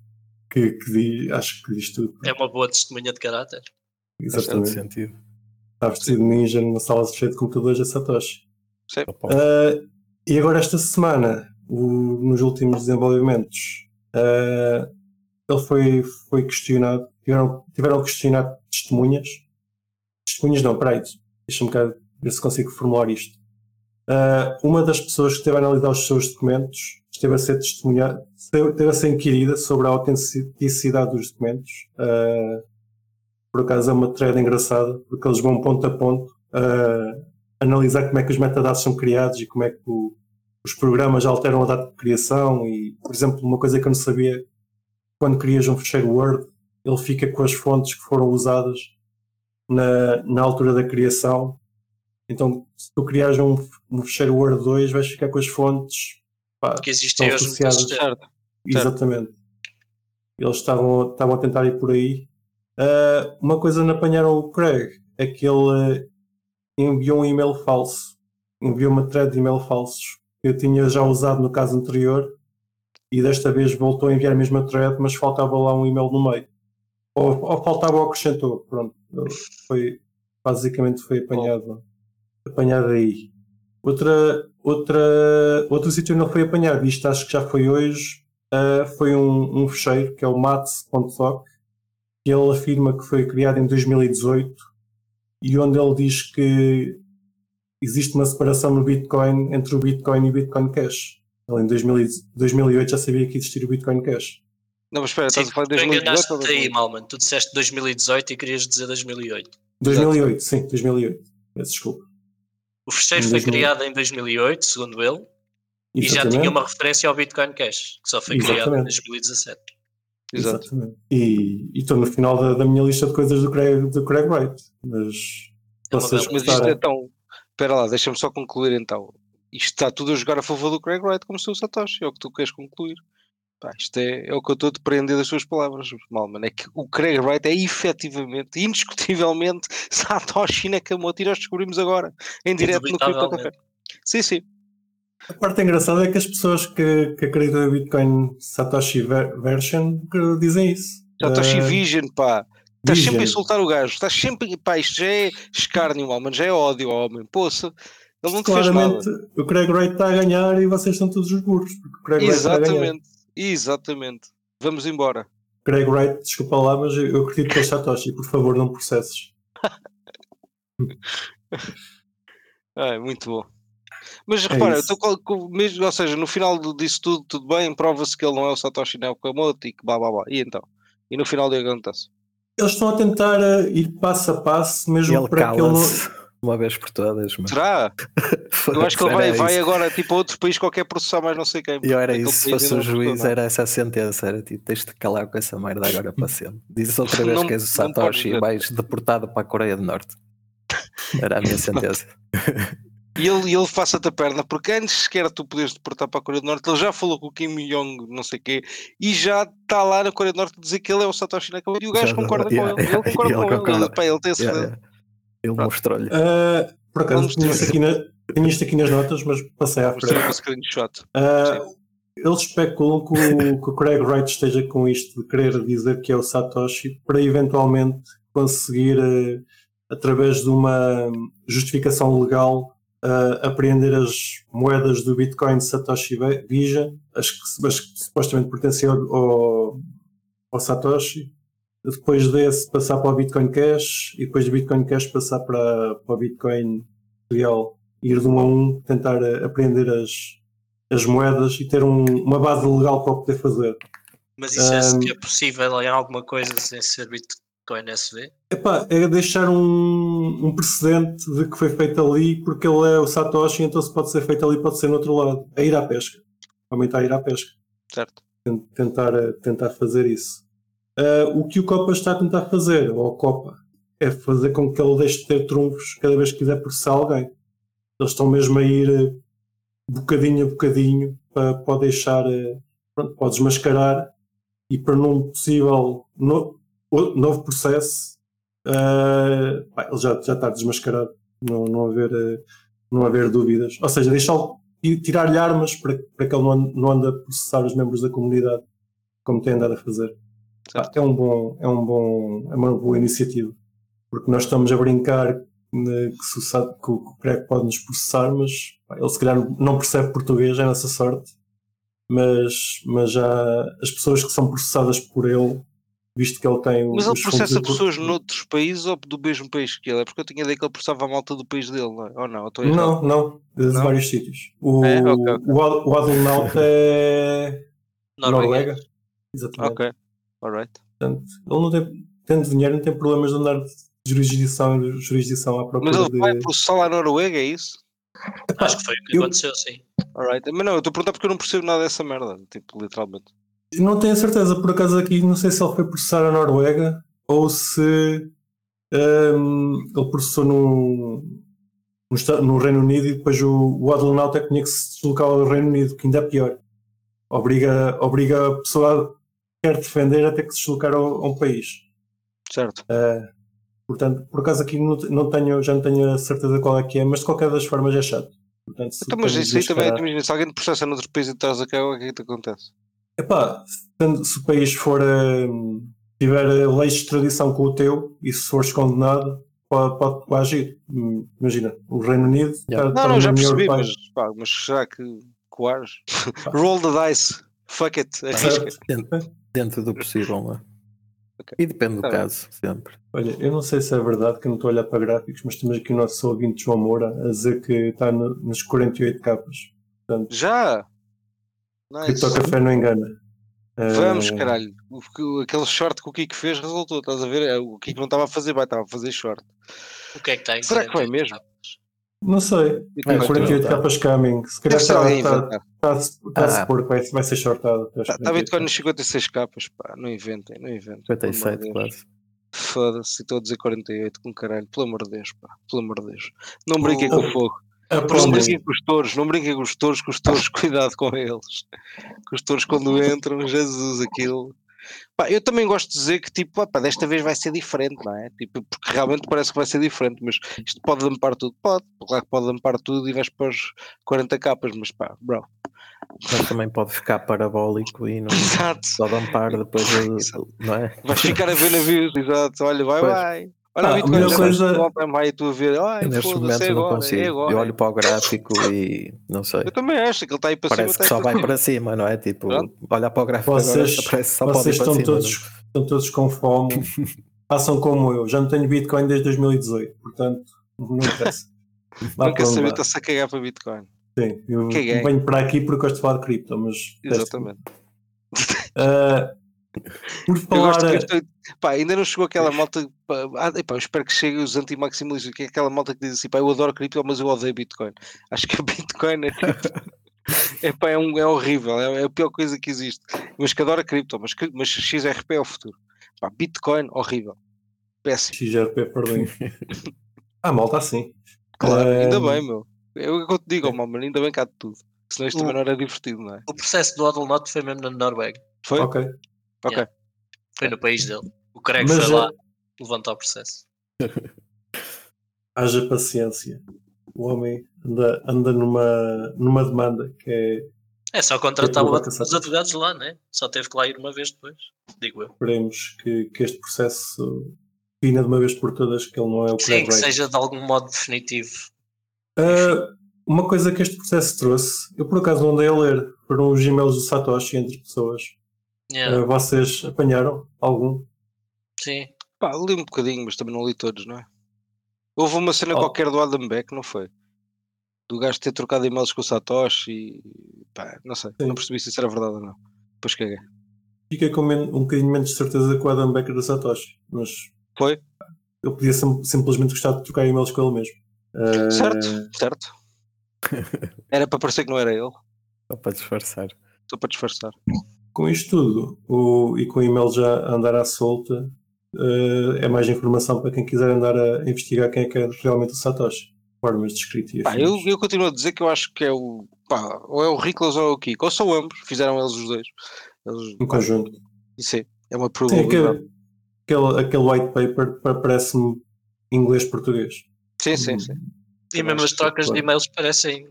que, que diz, acho que diz tudo. É uma boa testemunha de caráter. Exatamente. sentido. Está vestido de ninja numa sala cheia de computadores a Satoshi. Sim. Uh, e agora esta semana, o, nos últimos desenvolvimentos, uh, ele foi, foi questionado, tiveram, tiveram questionado testemunhas. Testemunhas não, peraí, deixa-me cá ver se consigo formular isto. Uh, uma das pessoas que esteve a analisar os seus documentos esteve a ser testemunhada, esteve a ser inquirida sobre a autenticidade dos documentos. Uh, por acaso é uma thread engraçada, porque eles vão ponto a ponto uh, analisar como é que os metadados são criados e como é que o, os programas alteram a data de criação. E, por exemplo, uma coisa que eu não sabia, quando crias um fecheiro Word, ele fica com as fontes que foram usadas na, na altura da criação. Então, se tu criares um, um fecheiro Word 2, vais ficar com as fontes pá, que existem hoje associadas. Exatamente. Eles estavam, estavam a tentar ir por aí Uh, uma coisa não apanharam o Craig é que ele enviou um e-mail falso, enviou uma thread de e-mail falsos que eu tinha já usado no caso anterior e desta vez voltou a enviar a mesma thread, mas faltava lá um e-mail no meio. Ou, ou faltava ou acrescentou, pronto. Foi, basicamente foi apanhado, apanhado aí. Outra, outra, outro sítio não foi apanhado, isto acho que já foi hoje, uh, foi um, um fecheiro que é o mats.soc que ele afirma que foi criado em 2018 e onde ele diz que existe uma separação no Bitcoin entre o Bitcoin e o Bitcoin Cash. Ele em 2008 já sabia que existia o Bitcoin Cash. Não, mas espera, estás a falar de 2018? Tu aí, Malman. Tu disseste 2018 e querias dizer 2008. 2008, sim, 2008. Peço desculpa. O fecheiro foi 2000... criado em 2008, segundo ele, Exatamente. e já tinha uma referência ao Bitcoin Cash, que só foi Exatamente. criado em 2017. Exato. Exatamente. E estou no final da, da, minha lista de coisas do Craig, do Craig Wright. Mas é vocês Mas isto então, espera lá, deixa-me só concluir então. Isto está tudo a jogar a favor do Craig Wright como se o Satoshi, é o que tu queres concluir. Pá, isto é, é o que eu estou a depreender das suas palavras, Malman. É que o Craig Wright é efetivamente, indiscutivelmente, Satoshi Nakamoto e nós descobrimos agora, em direto no Crypto Café. Sim, sim. A parte engraçada é que as pessoas que, que acreditam em Bitcoin Satoshi version dizem isso. Satoshi uh, Vision, pá. Estás sempre a insultar o gajo. Estás sempre. Pá, isto já é escárnio, homem. Já é ódio, homem. Poça. Ele não te Claramente, fez nada. o Craig Wright está a ganhar e vocês são todos os burros. Exatamente. Exatamente. Vamos embora. Craig Wright, desculpa lá, mas eu acredito que é Satoshi. Por favor, não processes. ah, muito bom. Mas é repara, com, mesmo, ou seja, no final disso tudo, tudo bem, prova-se que ele não é o Satoshi Nakamoto e que blá blá blá. E então? E no final do que acontece? Eles estão a tentar eh, ir passo a passo, mesmo ele para que ele. Uma vez por todas, mas... Será? Eu acho que ele vai, vai agora tipo, a outro país qualquer processar mais não sei quem. E era isso, se fosse o juiz, era essa a sentença, era tipo, tens de calar com essa merda agora para sempre. Dizes outra vez não, que és o Satoshi e vais deportado para a Coreia do Norte. Era a minha sentença. E ele, ele faça-te a perna, porque antes sequer tu podias deportar para a Coreia do Norte, ele já falou com o Kim Jong, não sei o quê, e já está lá na Coreia do Norte a dizer que ele é o Satoshi Nakamoto e o gajo já, concorda yeah, com ele. Ele concorda ele com concorda. ele. Ele, pá, ele tem esse yeah, yeah. Ele mostrou-lhe. Uh, por acaso, tinha isto, aqui na, tinha isto aqui nas notas, mas passei à frente. Um screenshot. Uh, eles especulam que o, que o Craig Wright esteja com isto de querer dizer que é o Satoshi para eventualmente conseguir, uh, através de uma justificação legal, uh, apreender as moedas do Bitcoin Satoshi Vision, as que, as que supostamente pertenciam ao, ao Satoshi. Depois desse passar para o Bitcoin Cash e depois do Bitcoin Cash passar para, para o Bitcoin real. Ir de um a um, tentar aprender as, as moedas e ter um, uma base legal para poder fazer. Mas isso um, é, é possível em alguma coisa sem ser Bitcoin? Com o NSV. Epá, é deixar um, um precedente de que foi feito ali porque ele é o Satoshi, então se pode ser feito ali, pode ser no outro lado. É ir à pesca. Aumentar a ir à pesca. Certo. Ten- Tentar, eh, tentar fazer isso. Ah, o que o Copa está a tentar fazer, ou a Copa, é fazer com que ele deixe de ter trunfos cada vez que quiser processar alguém. Eles estão mesmo a ir eh, bocadinho a bocadinho para, para deixar, pronto, para desmascarar e para num possível no- o- novo processo pá, ele já, já está desmascarado. Não, não, haver, eh, não haver dúvidas. Ou seja, deixá-lo e tirar-lhe armas para, para que ele não ande, não ande a processar os membros da comunidade como tem andado a fazer. É, um bom, é, um bom, é uma boa iniciativa. Porque nós estamos a brincar né, que, o que o pode nos processar, mas pá, ele se calhar não percebe português, é a nossa sorte. Mas, mas já as pessoas que são processadas por ele, visto que ele tem Mas os ele processa pessoas noutros países ou do mesmo país que ele? É porque eu tinha ideia que ele processava a malta do país dele, não é? Ou não? Eu estou. Não, não, de Não? vários sítios. O, É? Ok, ok. o, o Adelnaut é Noruega. Noruega. Exatamente. Ok, alright. Portanto, ele não tem, tendo dinheiro, não tem problemas de andar de jurisdição em jurisdição à procura Mas ele de. vai processar lá a Noruega, é isso? Acho que foi o que eu- aconteceu, sim. Alright. Mas não, eu estou a perguntar porque eu não percebo nada dessa merda, tipo, literalmente. Não tenho certeza, por acaso aqui, não sei se ele foi processar a Noruega ou se hum, ele processou no, no, no Reino Unido e depois o, o Adelnaut é tinha que se deslocar ao Reino Unido, que ainda é pior. Obriga, obriga a pessoa que quer defender a ter que se deslocar ao- a um país. Certo. Uh, portanto, por acaso aqui não, não tenho, já não tenho a certeza qual é que é, mas de qualquer das formas é chato. Portanto, Então, mas isso aí também, imagina, se alguém te processa noutro país e traz a cá, o que é que te acontece? Epá, se, se o país for hum, tiver leis de extradição com o teu e se fores condenado, pode, pode, pode agir. Hum, Imagina, o Reino Unido Yeah. está, Não, não, já percebi, mas, pá, mas será que coares? Roll the dice. Fuck it. Arrisca. Certo? Dentro, dentro do possível, não é? Ok. E depende do Tá bem. caso, sempre. Olha, eu não sei se é verdade que eu não estou a olhar para gráficos, mas temos aqui o nosso ouvinte João Moura a dizer que está no, nas 48 capas. Já? Nice. Cripto Café não engana. Vamos, Uh, caralho. O que- aquele short que o Kiko fez resultou, estás a ver? É, O Kiko não estava a fazer, vai, estava a fazer short. O que é que está em Será que foi 48 mesmo? Não sei. É, como é que 48 tá. capas coming. Se calhar está inventar. tá, tá, Ah. a supor que vai, vai ser shortado. Está 48 Bitcoin nos 56 capas, pá, não inventem, não inventem. pelo amor de 57 Deus. quase. Foda-se, estou a dizer 48, com caralho, pelo amor de Deus, pá, pelo amor de Deus. Não brinquem com o fogo. A Não brinquem com os touros, não brinquem com os touros, com os touros, cuidado com eles. Com os touros quando entram, Jesus, aquilo. Pá, eu também gosto de dizer que, tipo, pá, desta vez vai ser diferente, não é? Tipo, porque realmente parece que vai ser diferente, mas isto pode lampar tudo? Pode, claro que pode lampar tudo e vais para os 40 capas, mas pá, bro. Mas também pode ficar parabólico e não Exato. só dampar depois, Exato. não é? Vais ficar a ver navios, exato. Olha, vai, Pois. vai. Olha Ah, a melhor coisa- e tu a ver. Ai, Eu neste foda-se, momento é não agora, consigo. é agora. Eu olho para o gráfico e não sei. Eu também acho que ele está aí para Parece cima. que só está aí vai para cima, não é? Tipo, Pronto. olhar para o gráfico Vocês, agora parece que só pode vocês estão, cima. todos, não- estão todos com fome. Façam como eu. Já não tenho Bitcoin desde 2018. Portanto, não interessa. Saber, vá. está-se a cagar para Bitcoin. Sim, eu Caguei. venho para aqui porque gosto de falar de cripto, mas. Exatamente. Ah, por Eu falar. gosto que este- pá, ainda não chegou aquela malta. Pá, ah, epá, eu espero que chegue os anti-maximalistas, que é aquela malta que diz assim: pá, eu adoro cripto, mas eu odeio Bitcoin. Acho que o Bitcoin é tipo. Epá, é, um, é horrível, é, é a pior coisa que existe. Mas que adora cripto, mas, mas XRP é o futuro. Pá, Bitcoin, horrível. Péssimo. XRP, perdão. ah, malta assim. Claro, ainda Ah, bem, meu. É o que eu te digo, oh, mano, ainda bem que há de tudo. Senão isto O- também não era divertido, não é? O processo do Adelnot foi mesmo na Noruega. Foi? Ok. Ok. Yeah. Foi no país dele. O Craig Mas, foi lá levantar o processo. Haja paciência. O homem anda, anda numa, numa demanda que é. É só contratar os advogados lá, né? Só teve que lá ir uma vez depois, digo eu. Esperemos que, que este processo fina de uma vez por todas, que ele não é o Sim, Craig que Wright. seja de algum modo definitivo. Ah, uma coisa que este processo trouxe, eu por acaso não andei a ler, foram os e-mails do Satoshi entre pessoas. Yeah, Ah, vocês apanharam algum? Sim. Pá, li um bocadinho, mas também não li todos, não é? Houve uma cena Oh. qualquer do Adam Beck, não foi? Do gajo ter trocado e-mails com o Satoshi e pá, não sei, Sim. não percebi se isso era verdade ou não. Depois caguei. Fiquei com um bocadinho menos de certeza com o Adam Becker do Satoshi, mas Foi? Eu podia sim- simplesmente gostar de trocar e-mails com ele mesmo. Eh, Certo, certo. Era para parecer que não era ele, Só para disfarçar. só para disfarçar. Com isto tudo, o, e com o e-mail já a andar à solta, eh, é mais informação para quem quiser andar a investigar quem é que é realmente o Satoshi. Formas de escrita e Pá, afins. eu, eu continuo a dizer que eu acho que é o. Pá, ou é o Riklas ou é o Kiko, ou são ambos, fizeram eles os dois. Eles, Em conjunto. isso é, é uma Sim, probabilidade. aquele, aquele, aquele white paper pa- parece-me inglês-português. Sim, sim, sim. E mesmo as trocas de e-mails parecem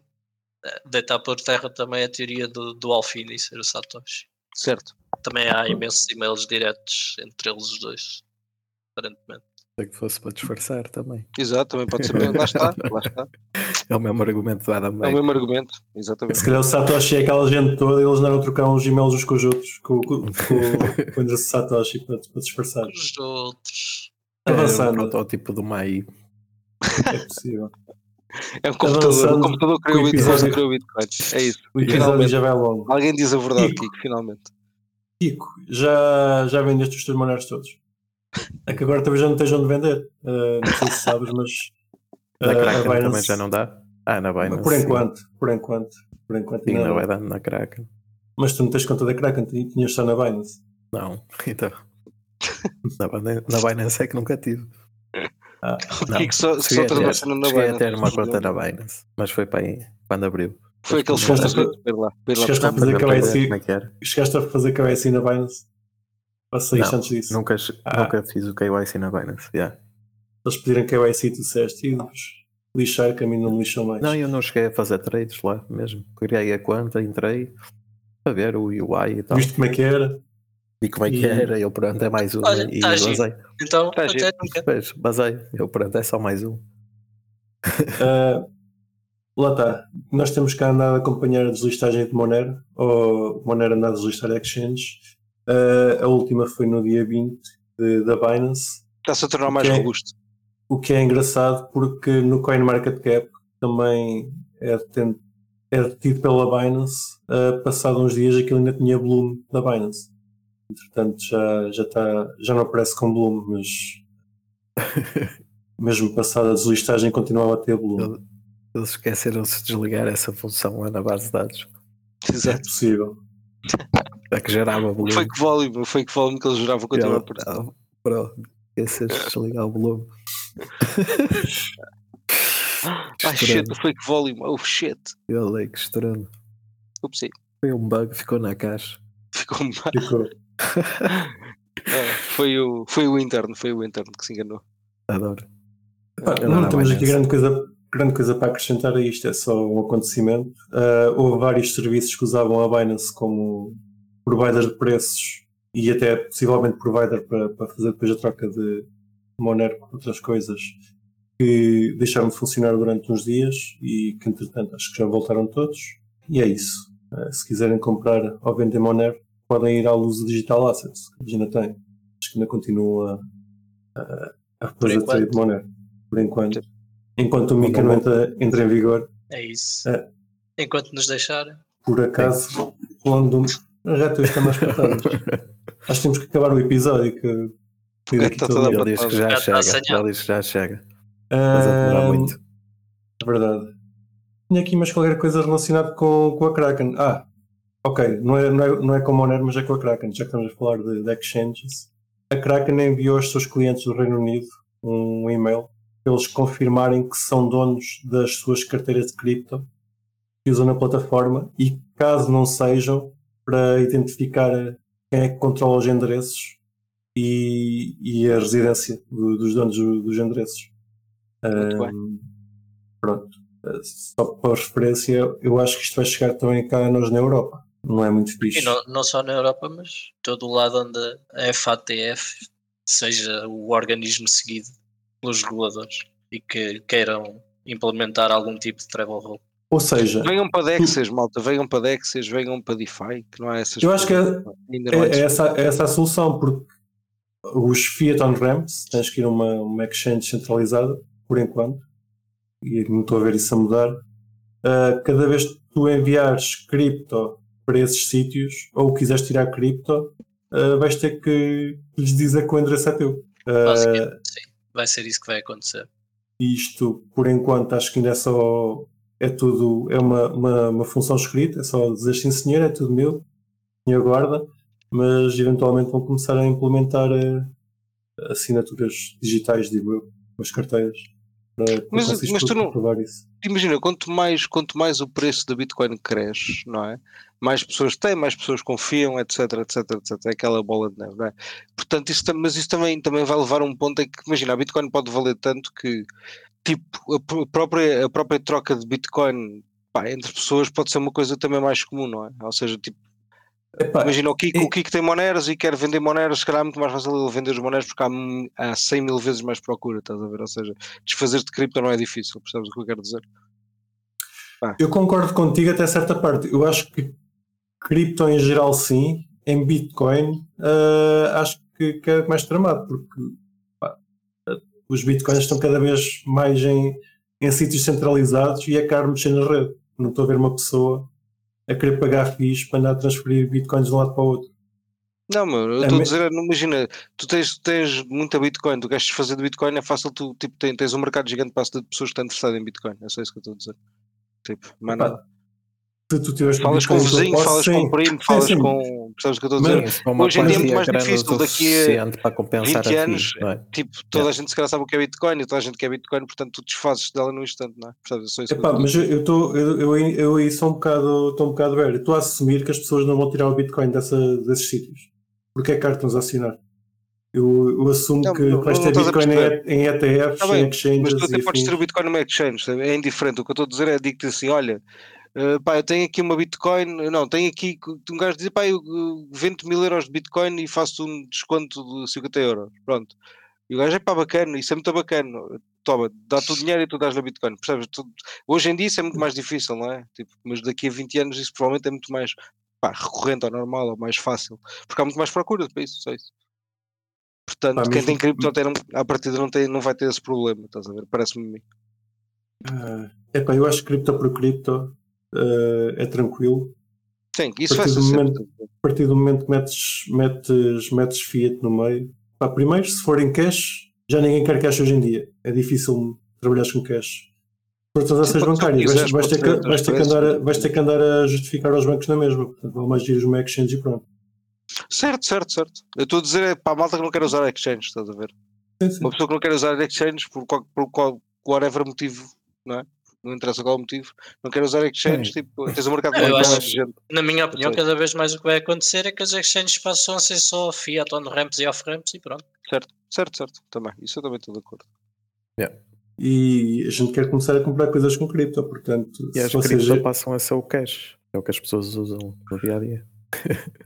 eh, deitar por terra também a teoria do, do Alfini ser o Satoshi. Certo. Também há imensos e-mails diretos entre eles os dois, aparentemente. Sei que fosse para disfarçar também. Exato, também pode ser. Lá está, lá está. É o mesmo argumento do Adam É o mesmo argumento, exatamente. Se calhar o Satoshi é aquela gente toda e eles a trocar uns e-mails uns com os outros, com, com, com, com o endereço Satoshi para, para disfarçar. Os outros. É o Avançando, protótipo do Mai. é possível. É um computador. Avançando O computador criou o o Bitcoin, criou o Bitcoin. É isso. O episódio já vai longo. Alguém diz a verdade, Kiko. Kiko, finalmente. Kiko, já, já vendeste os teus moneros todos? É que agora talvez já não estejam de vender. Uh, não sei se sabes, mas Na uh, Kraken a também Binance, já não dá. Ah, na Binance. por sim. enquanto, por enquanto, por enquanto Sim, ainda não não. vai dando na Kraken. Mas tu não tens conta da Kraken, ti- tinhas só na Binance. Não, então. na, Binance, na Binance é que nunca tive. Ah, O Não, Kiko só, Cheguei só a ter, na cheguei a ter uma conta na Binance, mas foi para aí quando abriu. Foi aquele Chegaste a lá. chegaste a fazer KYC? é que era. chegaste a fazer KYC na Binance? Ou saíste Não, antes disso? Nunca, Ah. nunca fiz o KYC na Binance. yeah. Eles pediram KYC e tu disseste e os lixar que a mim não me lixam mais. Não, eu não cheguei a fazer trades lá mesmo. Criei a conta, entrei para ver o UI e tal. Viste como é que era? E como é que era? Eu pronto, é mais um. Olha, e tá giro. basei. Então, Tá até nunca. Pois, basei. Eu pronto, é só mais um. Ah, lá está. Nós temos que andar a acompanhar a deslistagem de Monero, ou Monero andar a deslistar exchange. Ah, a última foi no dia 20 de- da Binance, Está-se a tornar mais Ok. robusto. o que é engraçado porque no CoinMarketCap também é, deten- é detido pela Binance. ah, passado uns dias aquilo ainda tinha bloom da Binance. Entretanto já, já, tá, já não aparece com bloom, mas mesmo passada a deslistagem continuava a ter bloom. Eles esqueceram-se de desligar essa função lá na base de dados. É Exato. possível. É que gerava O volume. fake volume, o fake volume que eles juravam E continuar ela- por ah, Pronto, esqueceste de desligar o volume. Ai shit, o fake volume, oh shit. Eu leio que estourando. Ups, Foi um bug, ficou na caixa. ficou mal. Ficou. Ah, foi, o, foi o interno, foi o interno que se enganou. Adoro. Pá, não não temos aqui grande coisa, grande coisa para acrescentar a isto, é só um acontecimento. Ah, houve vários serviços que usavam a Binance como provider de preços e até possivelmente provider para, para fazer depois a troca de Monero com outras coisas que deixaram de funcionar durante uns dias e que entretanto acho que já voltaram todos. E é isso. Ah, se quiserem comprar ou vender Monero, podem ir à Luz Digital Assets, que ainda tem. Acho que ainda continua a, a fazer trade de Monero. Por enquanto. Enquanto o Mica Quando não entra, entra em vigor, É isso. É. Enquanto nos deixarem. por acaso, um. Já estou a mais cortadas. Acho que temos que acabar o episódio. Que, que É, aqui tá todo toda a diz que já Já está chega. Ele diz que já chega. Mas a demorar Ah, muito. É verdade. Tinha aqui mais qualquer coisa relacionada com, com a Kraken. Ah, ok. Não é, não, é, não é com o Monero, mas é com a Kraken. Já que estamos a falar de, de exchanges. A Kraken enviou aos seus clientes do Reino Unido um e-mail para eles confirmarem que são donos das suas carteiras de cripto que usam na plataforma e caso não sejam, para identificar quem é que controla os endereços e, e a residência do- dos donos do- dos endereços. Muito bem. Ahm, pronto. Uh, Só para referência, eu acho que isto vai chegar também cá a nós na Europa. Não é muito fixe. E não, não só na Europa, mas todo o lado onde a FATF seja o organismo seguido pelos reguladores e que queiram implementar algum tipo de travel rule. Ou seja, Venham para Dexes, malta, venham para Dexes, venham para DeFi, que não há essas Eu acho que é- é, é essas essa, é essa a solução, porque os fiat on-ramps, tens que ir a uma, uma exchange centralizada, por enquanto, e não estou a ver isso a mudar. Uh, cada vez que tu enviares cripto para esses sítios, ou quiseres tirar cripto, uh, vais ter que lhes dizer que o endereço é teu. Uh, sim. Vai ser isso que vai acontecer. isto, por enquanto, acho que ainda é só. É tudo. É uma, uma, uma função escrita, é só dizer sim senhor, é tudo meu, minha guarda, mas eventualmente vão começar a implementar eh, assinaturas digitais, digo eu, com as carteiras. Para, Mas- mas tu não- comprovar isso. Imagina, quanto mais, quanto mais o preço da Bitcoin cresce, não é? Mais pessoas têm, mais pessoas confiam, etc, etc, etc. É aquela bola de neve, não é? Portanto, isso, mas isso também, também vai levar a um ponto em que, imagina, a Bitcoin pode valer tanto que, tipo, a pr- própria, a própria troca de Bitcoin pá, entre pessoas pode ser uma coisa também mais comum, não é? Ou seja, tipo, Epá, imagina o Kiko, e- o Kiko tem Moneros e quer vender Moneros, se calhar é muito mais fácil ele vender os Moneros porque há, há 100 mil vezes mais procura, estás a ver? Ou seja, desfazer-te de cripto não é difícil, percebes o que eu quero dizer? Eu concordo contigo até certa parte. Eu acho que cripto em geral sim, em Bitcoin ah, acho que, que é mais tramado, porque pá, os Bitcoins estão cada vez mais em, em sítios centralizados e é caro mexer na rede. Não estou a ver uma pessoa a querer pagar FIIs para andar a transferir Bitcoins de um lado para o outro. Não, mano, eu É estou a dizer, não, imagina, tu tens, tens muita Bitcoin, tu queres fazer de Bitcoin, é fácil, tu tipo, tens, tens um mercado gigante para de pessoas que estão interessadas em Bitcoin, é só isso que eu estou a dizer. Tipo, mas nada. Se tu tiveres Falas com o vizinho, falas com sim, o primo, sim, falas sim. com. Percebes o que eu estou a Mas- dizer? Sim, Hoje em dia é muito mais difícil, daqui a para compensar 20 a anos, é? Tipo, toda a gente se calhar sabe o que é Bitcoin e toda a gente quer Bitcoin, portanto tu desfazes dela no instante, não é? Percebes? É só isso Epá, estou a mas eu estou eu, eu, aí- eu aí sou um bocado, estou um bocado velho. Estou a assumir que as pessoas não vão tirar o Bitcoin dessa, desses sítios. Porque é caro transacionar. Eu, eu assumo Não, que vais ter Bitcoin em, em ETFs, Tá bem, em Mas exchanges tu até podes ter o. Bitcoin numa exchange, é indiferente. O que eu estou a dizer é digo-te assim: olha, eh, pá, eu tenho aqui uma Bitcoin, não, tenho aqui, um gajo diz, pá, eu eh, vendo mil euros de Bitcoin e faço um desconto de 50 euros. Pronto. E o gajo é pá, bacana, isso é muito bacana. Toma, dá-te o dinheiro e tu dás-lhe a Bitcoin. Percebes? Tu- hoje em dia isso é muito mais difícil, não é? Tipo, mas daqui a 20 anos isso provavelmente é muito mais pá, recorrente ou normal ou mais fácil. Porque há muito mais procura para isso, só isso. Portanto, Pá, quem mesmo tem cripto até não, à partida não, tem, não vai ter esse problema, estás a ver? Parece-me a mim. Epá, eu acho que cripto por cripto ah, é tranquilo. Sim, isso sempre. momento- A partir do momento que metes, metes, metes fiat no meio, pá, primeiro, se for em cash, já ninguém quer cash hoje em dia. É difícil trabalhar com cash. Por transações bancárias, vais, vais ter que, vais, ter que andar a, vais ter que andar a justificar aos bancos na mesma. Portanto, vale mais giros uma exchange e pronto. Certo, certo, certo. Eu estou a dizer é para a malta que não quer usar exchange, estás a ver? Sim, sim. Uma pessoa que não quer usar exchange por, qual, por qual, whatever motivo, não é? Não interessa qual o motivo, não quer usar exchange, Sim. tipo, tens um mercado Eu muito acho- mais gente. Na minha opinião, sei. cada vez mais o que vai acontecer é que as exchanges passam a ser só fiat on-ramps e off-ramps e pronto. Certo, certo, certo. Também. Isso eu também estou de acordo. E a gente quer começar a comprar coisas com cripto, portanto, E as vocês. cripto passam a ser o cash, é o que as pessoas usam no dia a dia.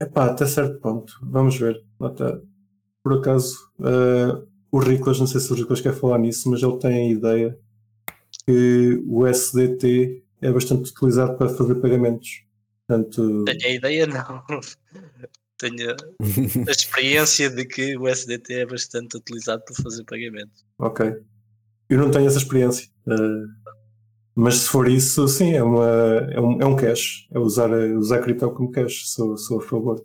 Epá, até certo ponto. Vamos ver. Está. Por acaso, eh, o Riclas, não sei se o Riclas quer falar nisso, mas ele tem a ideia que o SDT é bastante utilizado para fazer pagamentos. Portanto, Tenho a ideia, não. Tenho a experiência de que o SDT é bastante utilizado para fazer pagamentos. ok. Eu não tenho essa experiência. eh, mas se for isso, sim, é, uma, é, um, é um cash. É usar, usar cripto como cash. Sou, sou a favor.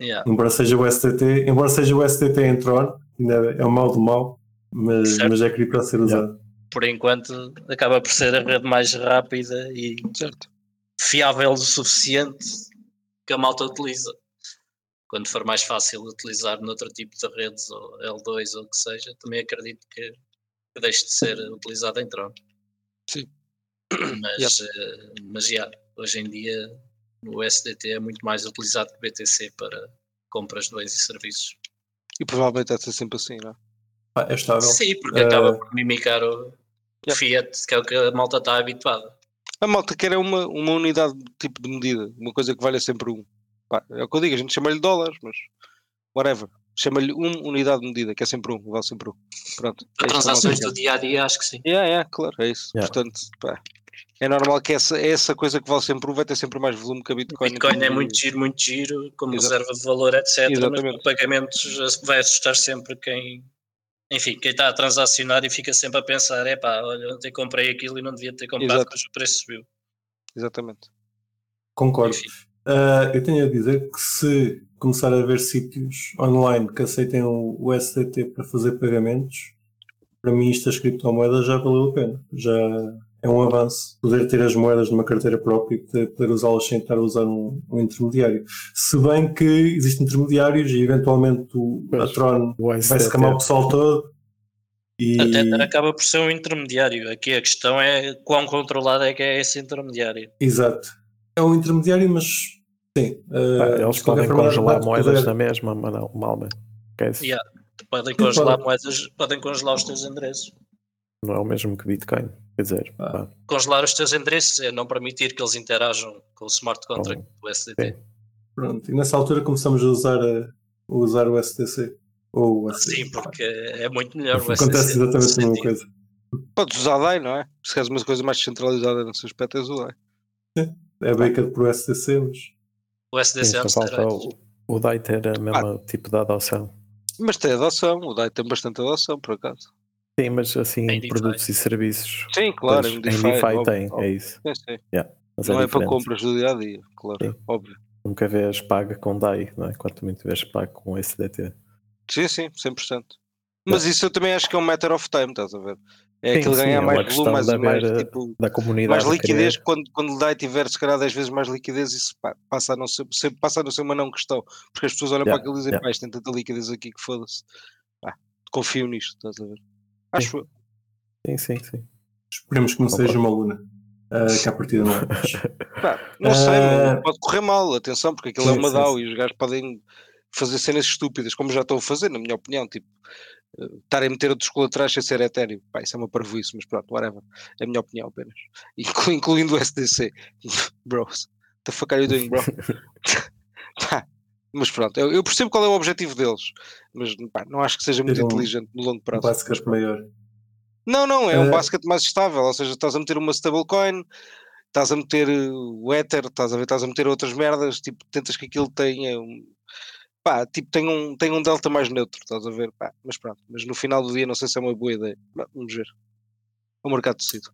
Yeah. Embora seja o SDT, embora seja o SDT em Tron, ainda é o mal do mal, mas, Certo. mas é cripto a ser usado. Por enquanto, acaba por ser a rede mais rápida e Certo. fiável o suficiente que a malta utiliza. Quando for mais fácil utilizar noutro tipo de redes, ou L2 ou o que seja, também acredito que, que deixe de ser utilizado em Tron. Sim. Mas, eh, mas já, hoje em dia o SDT é muito mais utilizado que o BTC para compras de bens e serviços. E provavelmente vai ser sempre assim, não é? Pá, é estável. Sim, porque Eh, acaba por mimicar o Yeah. Fiat, que é o que a malta está habituada. A malta quer é uma, uma unidade tipo de medida, uma coisa que valha sempre um. Pá, é o que eu digo, a gente chama-lhe dólares, mas whatever. Chama-lhe uma unidade de medida, que é sempre um, vale sempre um. Pronto. Para é isto que a malta transações do dia a dia, acho que sim. Yeah, yeah, claro, é isso. Yeah. Portanto, pá, é normal que essa, essa coisa que vale sempre um vai ter sempre mais volume que a Bitcoin. Bitcoin é muito giro, muito giro, como Exato. reserva de valor, etc. Mas Exatamente. para pagamentos vai assustar sempre quem, enfim, quem está a transacionar e fica sempre a pensar: é pá, olha, ontem comprei aquilo e não devia ter comprado, Exato. mas o preço subiu. Exatamente. Concordo. Ah, eu tenho a dizer que se começar a ver sítios online que aceitem o, o SDT para fazer pagamentos, para mim isto das criptomoedas já valeu a pena. Já é um avanço poder ter as moedas numa carteira própria e poder, poder usá-las sem estar a usar um, um, intermediário. Se bem que existem intermediários e eventualmente o, a Tron vai-se camar o pessoal todo. E... A Tether acaba por ser um intermediário. Aqui a questão é quão controlado é que é esse intermediário. Exato. É um intermediário, mas sim. Uh, eles podem congelar moedas poder... na mesma, mas não, mal, né? É yeah. Podem congelar moedas, podem congelar os teus endereços. Não é o mesmo que Bitcoin. Quer dizer, ah. congelar os teus endereços é não permitir que eles interajam com o smart contract do SDT. Pronto, e nessa altura começamos a usar, a, usar o STC. Ou o Sim, porque é muito melhor o STC. Acontece exatamente a mesma coisa. Podes usar DAI, não é? Se queres uma coisa mais centralizada nesse aspecto, é o DAI. É backup para o STC, mas. O SDC Sim, é falta o, o DAI ter a mesma ah. tipo de adoção. Mas tem adoção, o DAI tem bastante adoção, por acaso. Sim, mas assim, em produtos DeFi. e serviços. Sim, claro, em DeFi, em DeFi tem, óbvio. é isso. Sim, sim. Yeah, não é, é para compras do dia a dia, claro, sim. óbvio. Nunca vês paga com DAI, não é? Quanto muito vês paga com SDT. Sim, sim, 100%. Mas isso eu também acho que é um matter of time, estás a ver? É aquilo ganhar é mais volume, mais, mais, tipo, da comunidade mais liquidez. Quando, quando o DAI tiver, se calhar, 10 vezes mais liquidez, isso passa, a não ser, passa a não ser uma não questão. Porque as pessoas olham yeah, para aquilo e dizem, yeah. pá, isto tem tanta liquidez aqui que foda-se. Confio nisto, estás a ver? Acho. Sim, sim, sim. Esperemos que não seja uma luna. Uh, que a partida não é. não sei, uh... pode correr mal, atenção, porque aquilo é sim, é uma DAO e os gajos podem fazer cenas estúpidas, como já estão a fazer, na minha opinião, tipo, uh, estarem a meter outros colaterais sem ser etéreo. Pá, isso é uma parvoíce, mas pronto, whatever. É a minha opinião apenas. Inclu incluindo o SDC. Bros, the fuck are you doing, bro? Mas pronto, eu, eu, percebo qual é o objetivo deles, mas pá, não acho que seja muito um, inteligente no longo prazo. Um maior. Não, não, é um uh, basket mais estável, ou seja, estás a meter uma stablecoin, estás a meter eh, o Ether, estás a ver, estás a meter outras merdas, tipo, tentas que aquilo tenha um, pá, tipo, tem um, tem um delta mais neutro, estás a ver, pá, mas pronto, mas no final do dia não sei se é uma boa ideia, vamos ver. O mercado decide.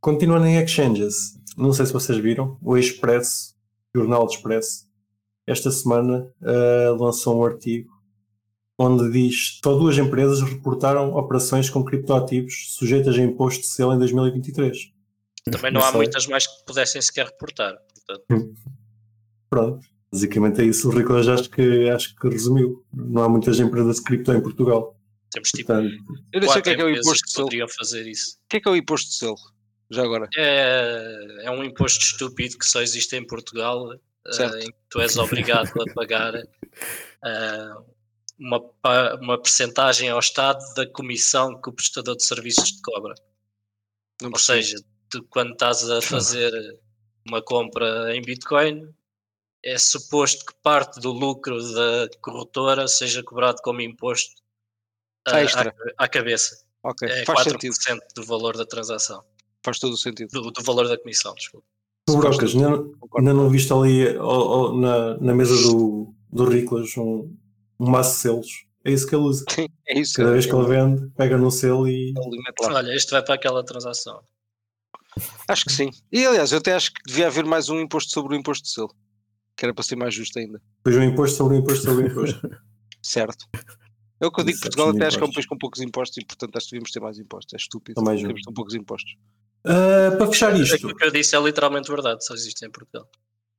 Continuando em exchanges, não sei se vocês viram, o Expresso, Jornal de Expresso, esta semana uh, lançou um artigo onde diz só duas empresas reportaram operações com criptoativos sujeitas a imposto de selo em 2023. Também não, não há sei. muitas mais que pudessem sequer reportar. Portanto. Hum. Pronto, basicamente é isso. O Rico já acho que, acho que resumiu. Não há muitas empresas de cripto em Portugal. Temos tipo. Portanto, eu não sei o que é, que é o imposto de selo. poderiam fazer isso. O que é que é o imposto de selo? Já agora? É, é um imposto estúpido que só existe em Portugal, uh, em que tu és obrigado a pagar uh, uma, uma percentagem ao Estado da comissão que o prestador de serviços te cobra. Não Ou seja, tu, quando estás a fazer uma compra em Bitcoin, é suposto que parte do lucro da corretora seja cobrado como imposto à, à, cabeça. Okay. É Faz 4% sentido. do valor da transação. Faz todo o sentido. Do, do valor da comissão, desculpa. Tu, Brocas, ainda, ainda não viste ali na, na mesa do, do Riclas um, um maço de selos. É isso que ele usa. Sim, é isso. Cada vez que ele vende, pega no selo e. Olha, isto vai para aquela transação. Acho que sim. E aliás, eu até acho que devia haver mais um imposto sobre o imposto de selo. Que era para ser mais justo ainda. Pois um imposto sobre o imposto sobre o imposto. certo. É o que eu digo, Portugal até acho que é um país com poucos impostos e portanto acho que devíamos ter mais impostos. É estúpido. Mais Temos tão poucos impostos. Uh, para fechar isto. Aquilo que eu disse é literalmente verdade, só existe em Portugal.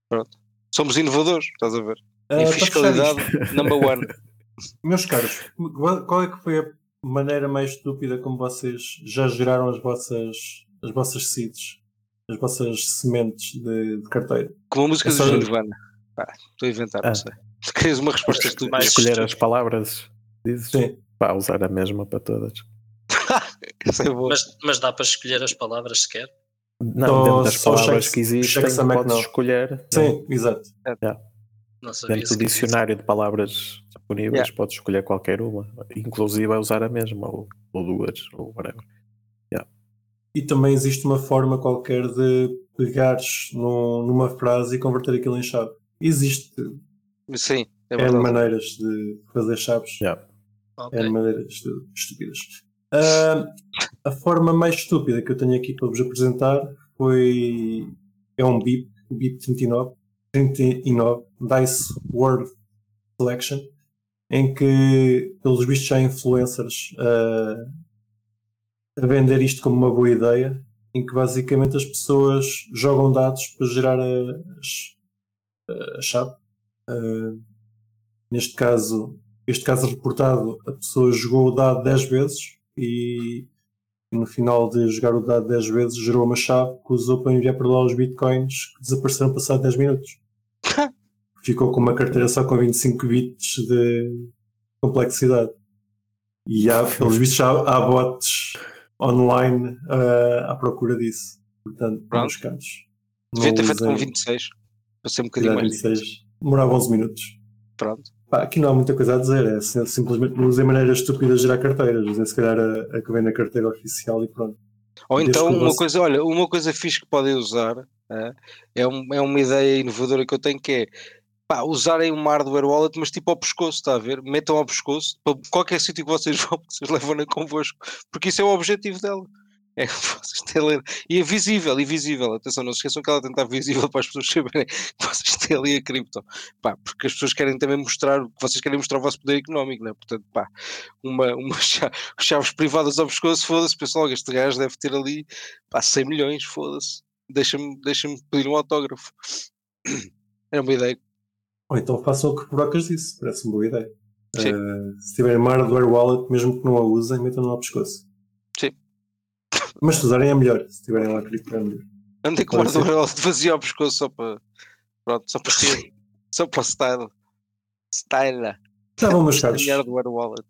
Pronto. Somos inovadores, estás a ver? Uh, em fiscalidade, number one. Meus caros, qual é que foi a maneira mais estúpida como vocês já geraram as vossas, as vossas seeds, as vossas sementes de, de carteira? Com a música é do. Nirvana. estou a inventar, ah. não sei. Se queres uma resposta estúpida. Mais escolher as palavras, dizes? Sim. Para usar a mesma para todas. é mas, mas dá para escolher as palavras sequer? Não, dentro das palavras que existem, podes escolher. Sim, não. exato. É. Dentro do dicionário de palavras disponíveis, yeah. podes escolher qualquer uma, inclusive a usar a mesma, ou, ou duas, ou whatever. Yeah. E também existe uma forma qualquer de pegares no, numa frase e converter aquilo em chave. Existe. Sim, é, é maneiras de fazer chaves. Yeah. Okay. É maneiras estúpidas. Uh, a forma mais estúpida que eu tenho aqui para vos apresentar foi. É um BIP, o BIP 39, 39 Dice World Selection, em que, pelos vistos, há influencers uh, a vender isto como uma boa ideia, em que basicamente as pessoas jogam dados para gerar a, a chave. Uh, neste caso, este caso reportado, a pessoa jogou o dado 10 vezes e no final de jogar o dado 10 vezes gerou uma chave que usou para enviar para lá os bitcoins que desapareceram passado 10 minutos. Ficou com uma carteira só com 25 bits de complexidade. E há, pelos vistos, há, há bots online uh, à procura disso. Portanto, Pronto. nos casos. Devia ter feito com 26. Para ser um bocadinho mais 26. difícil. Demorava 11 minutos. Pronto. Pá, aqui não há muita coisa a dizer, é sim- simplesmente não usem maneiras estúpidas de gerar carteiras, usem se calhar a, a que vem na carteira oficial e pronto. Ou Desde então uma você- coisa, olha, uma coisa fixe que podem usar é, é, um- é uma ideia inovadora que eu tenho que é pá, usarem uma hardware wallet, mas tipo ao pescoço, está a ver? Metam ao pescoço para qualquer sítio que vocês vão, vocês levam-na convosco, porque isso é o objetivo dela. É que vocês têm ali- E é visível, e visível. Atenção, não se esqueçam que ela tenta visível para as pessoas saberem que vocês têm ali a cripto. Pá, porque as pessoas querem também mostrar, vocês querem mostrar o vosso poder económico, né? Portanto, pá, uma, uma chave, chaves privadas ao pescoço, foda-se, pessoal, este gajo deve ter ali pá, 100 milhões, foda-se. Deixa-me deixa pedir um autógrafo. Era uma ideia. Ou então façam o que brocas disso, parece uma boa ideia. Eh, se tiverem uma hardware wallet, mesmo que não a usem, metam-no ao pescoço. Mas se usarem é melhor, se tiverem lá cripto é melhor. Andei com uma ser. hardware wallet vazia ao pescoço só para. Pronto, só para ter. só para o style. Style. Tá bom, meus caros. Wallet.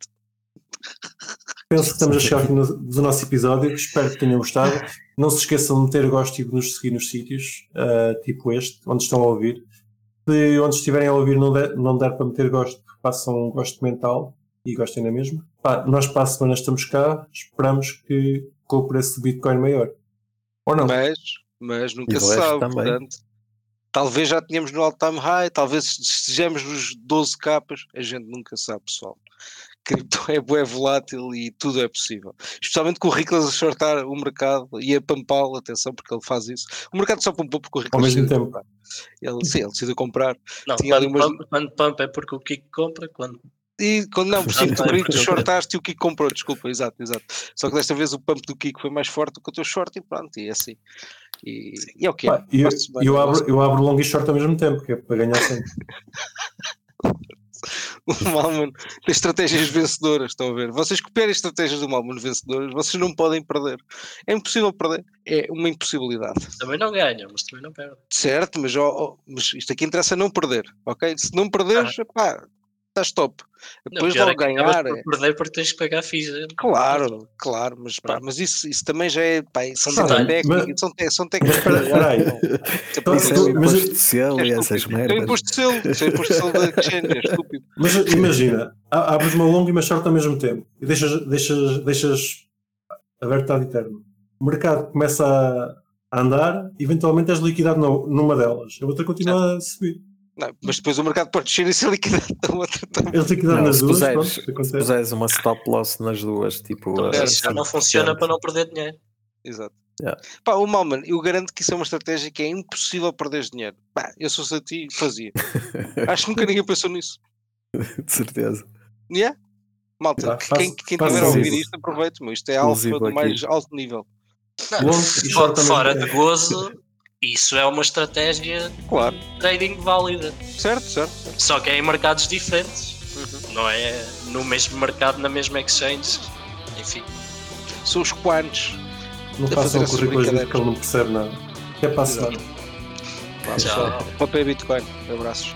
Penso que estamos a chegar ao fim do, nosso episódio. Espero que tenham gostado. Não se esqueçam de meter gosto e de nos seguir nos sítios, ah, tipo este, onde estão a ouvir. Se onde estiverem a ouvir não der, não der para meter gosto, façam um gosto mental e gostem na mesma. Pá, nós para a semana estamos cá. Esperamos que com o preço do Bitcoin maior. Ou não? Mas, mas nunca se sabe. também. Portanto, talvez já tenhamos no all-time high, talvez estejamos nos 12 capas. A gente nunca sabe, pessoal. Cripto é bué volátil e tudo é possível. Especialmente com o Riclas a shortar o mercado e a pampá-lo, atenção, porque ele faz isso. O mercado só pampou porque o Ao Riclas mesmo decidiu tempo. Ele, sim, ele decidiu comprar. Não, quando, umas- pump, quando pump é porque o Kiko compra, quando E quando não, por cima, tu, Ah, querido, tu shortaste e o Kiko comprou, desculpa, exato, exato. Só que desta vez o pump do Kiko foi mais forte do que o teu short e pronto, e é assim. E, e é o que é. Eu, eu, abro, eu abro long e short ao mesmo tempo, que é para ganhar sempre. O Malman tem estratégias vencedoras, estão a ver? Vocês copiarem estratégias do Malman vencedoras, vocês não podem perder. É impossível perder. É uma impossibilidade. também não ganham, mas também não perdem. Certo, mas, ó, ó, mas isto aqui interessa não perder, ok? Se não perderes, pá, estás top. Não, Depois logo é ganhar. por é- perder porque tens que pagar FIIs. é? Claro, claro, mas, pá, mas isso, isso também já é. Pá, são técnicas, mas- são, te- são Mas técnicas. espera, espera aí. Isso é Isso é tu- o mas- imposto de selo É e essas estúpido. É o merdas. imposto de selo, isso é o imposto de selo da exchange, é estúpido. Mas imagina, abres uma long e uma short ao mesmo tempo e deixas, deixas, deixas aberto ad eterno. O mercado começa a, andar, eventualmente és liquidado numa delas. A outra continua a subir. Não, mas depois o mercado pode descer e ser liquidado da outra também. Liquidado Não, nas se duas, puseres, pronto, se puseres uma stop loss nas duas, tipo. Então, a isso já não funciona para não perder dinheiro. Exato. Yeah. Pá, o Malman, eu garanto que isso é uma estratégia que é impossível perder dinheiro. Pá, eu sou a ti, fazia. Acho que nunca ninguém pensou nisso. De certeza. Yeah? Malta, faço- quem, quem faço tiver a ouvir isto, aproveite, meu. Isto é alfa do aqui. mais alto nível. Não, fora mesmo de tempo. gozo, isso é uma estratégia Claro. de trading válida. Certo, certo. certo. Só que é em mercados diferentes. Uhum. Não é no mesmo mercado, na mesma exchange. Enfim. São os quantos. Não a façam fazer o essas currículo que ele não percebe nada. Até para a semana. Tchau. Papel Bitcoin. Abraços.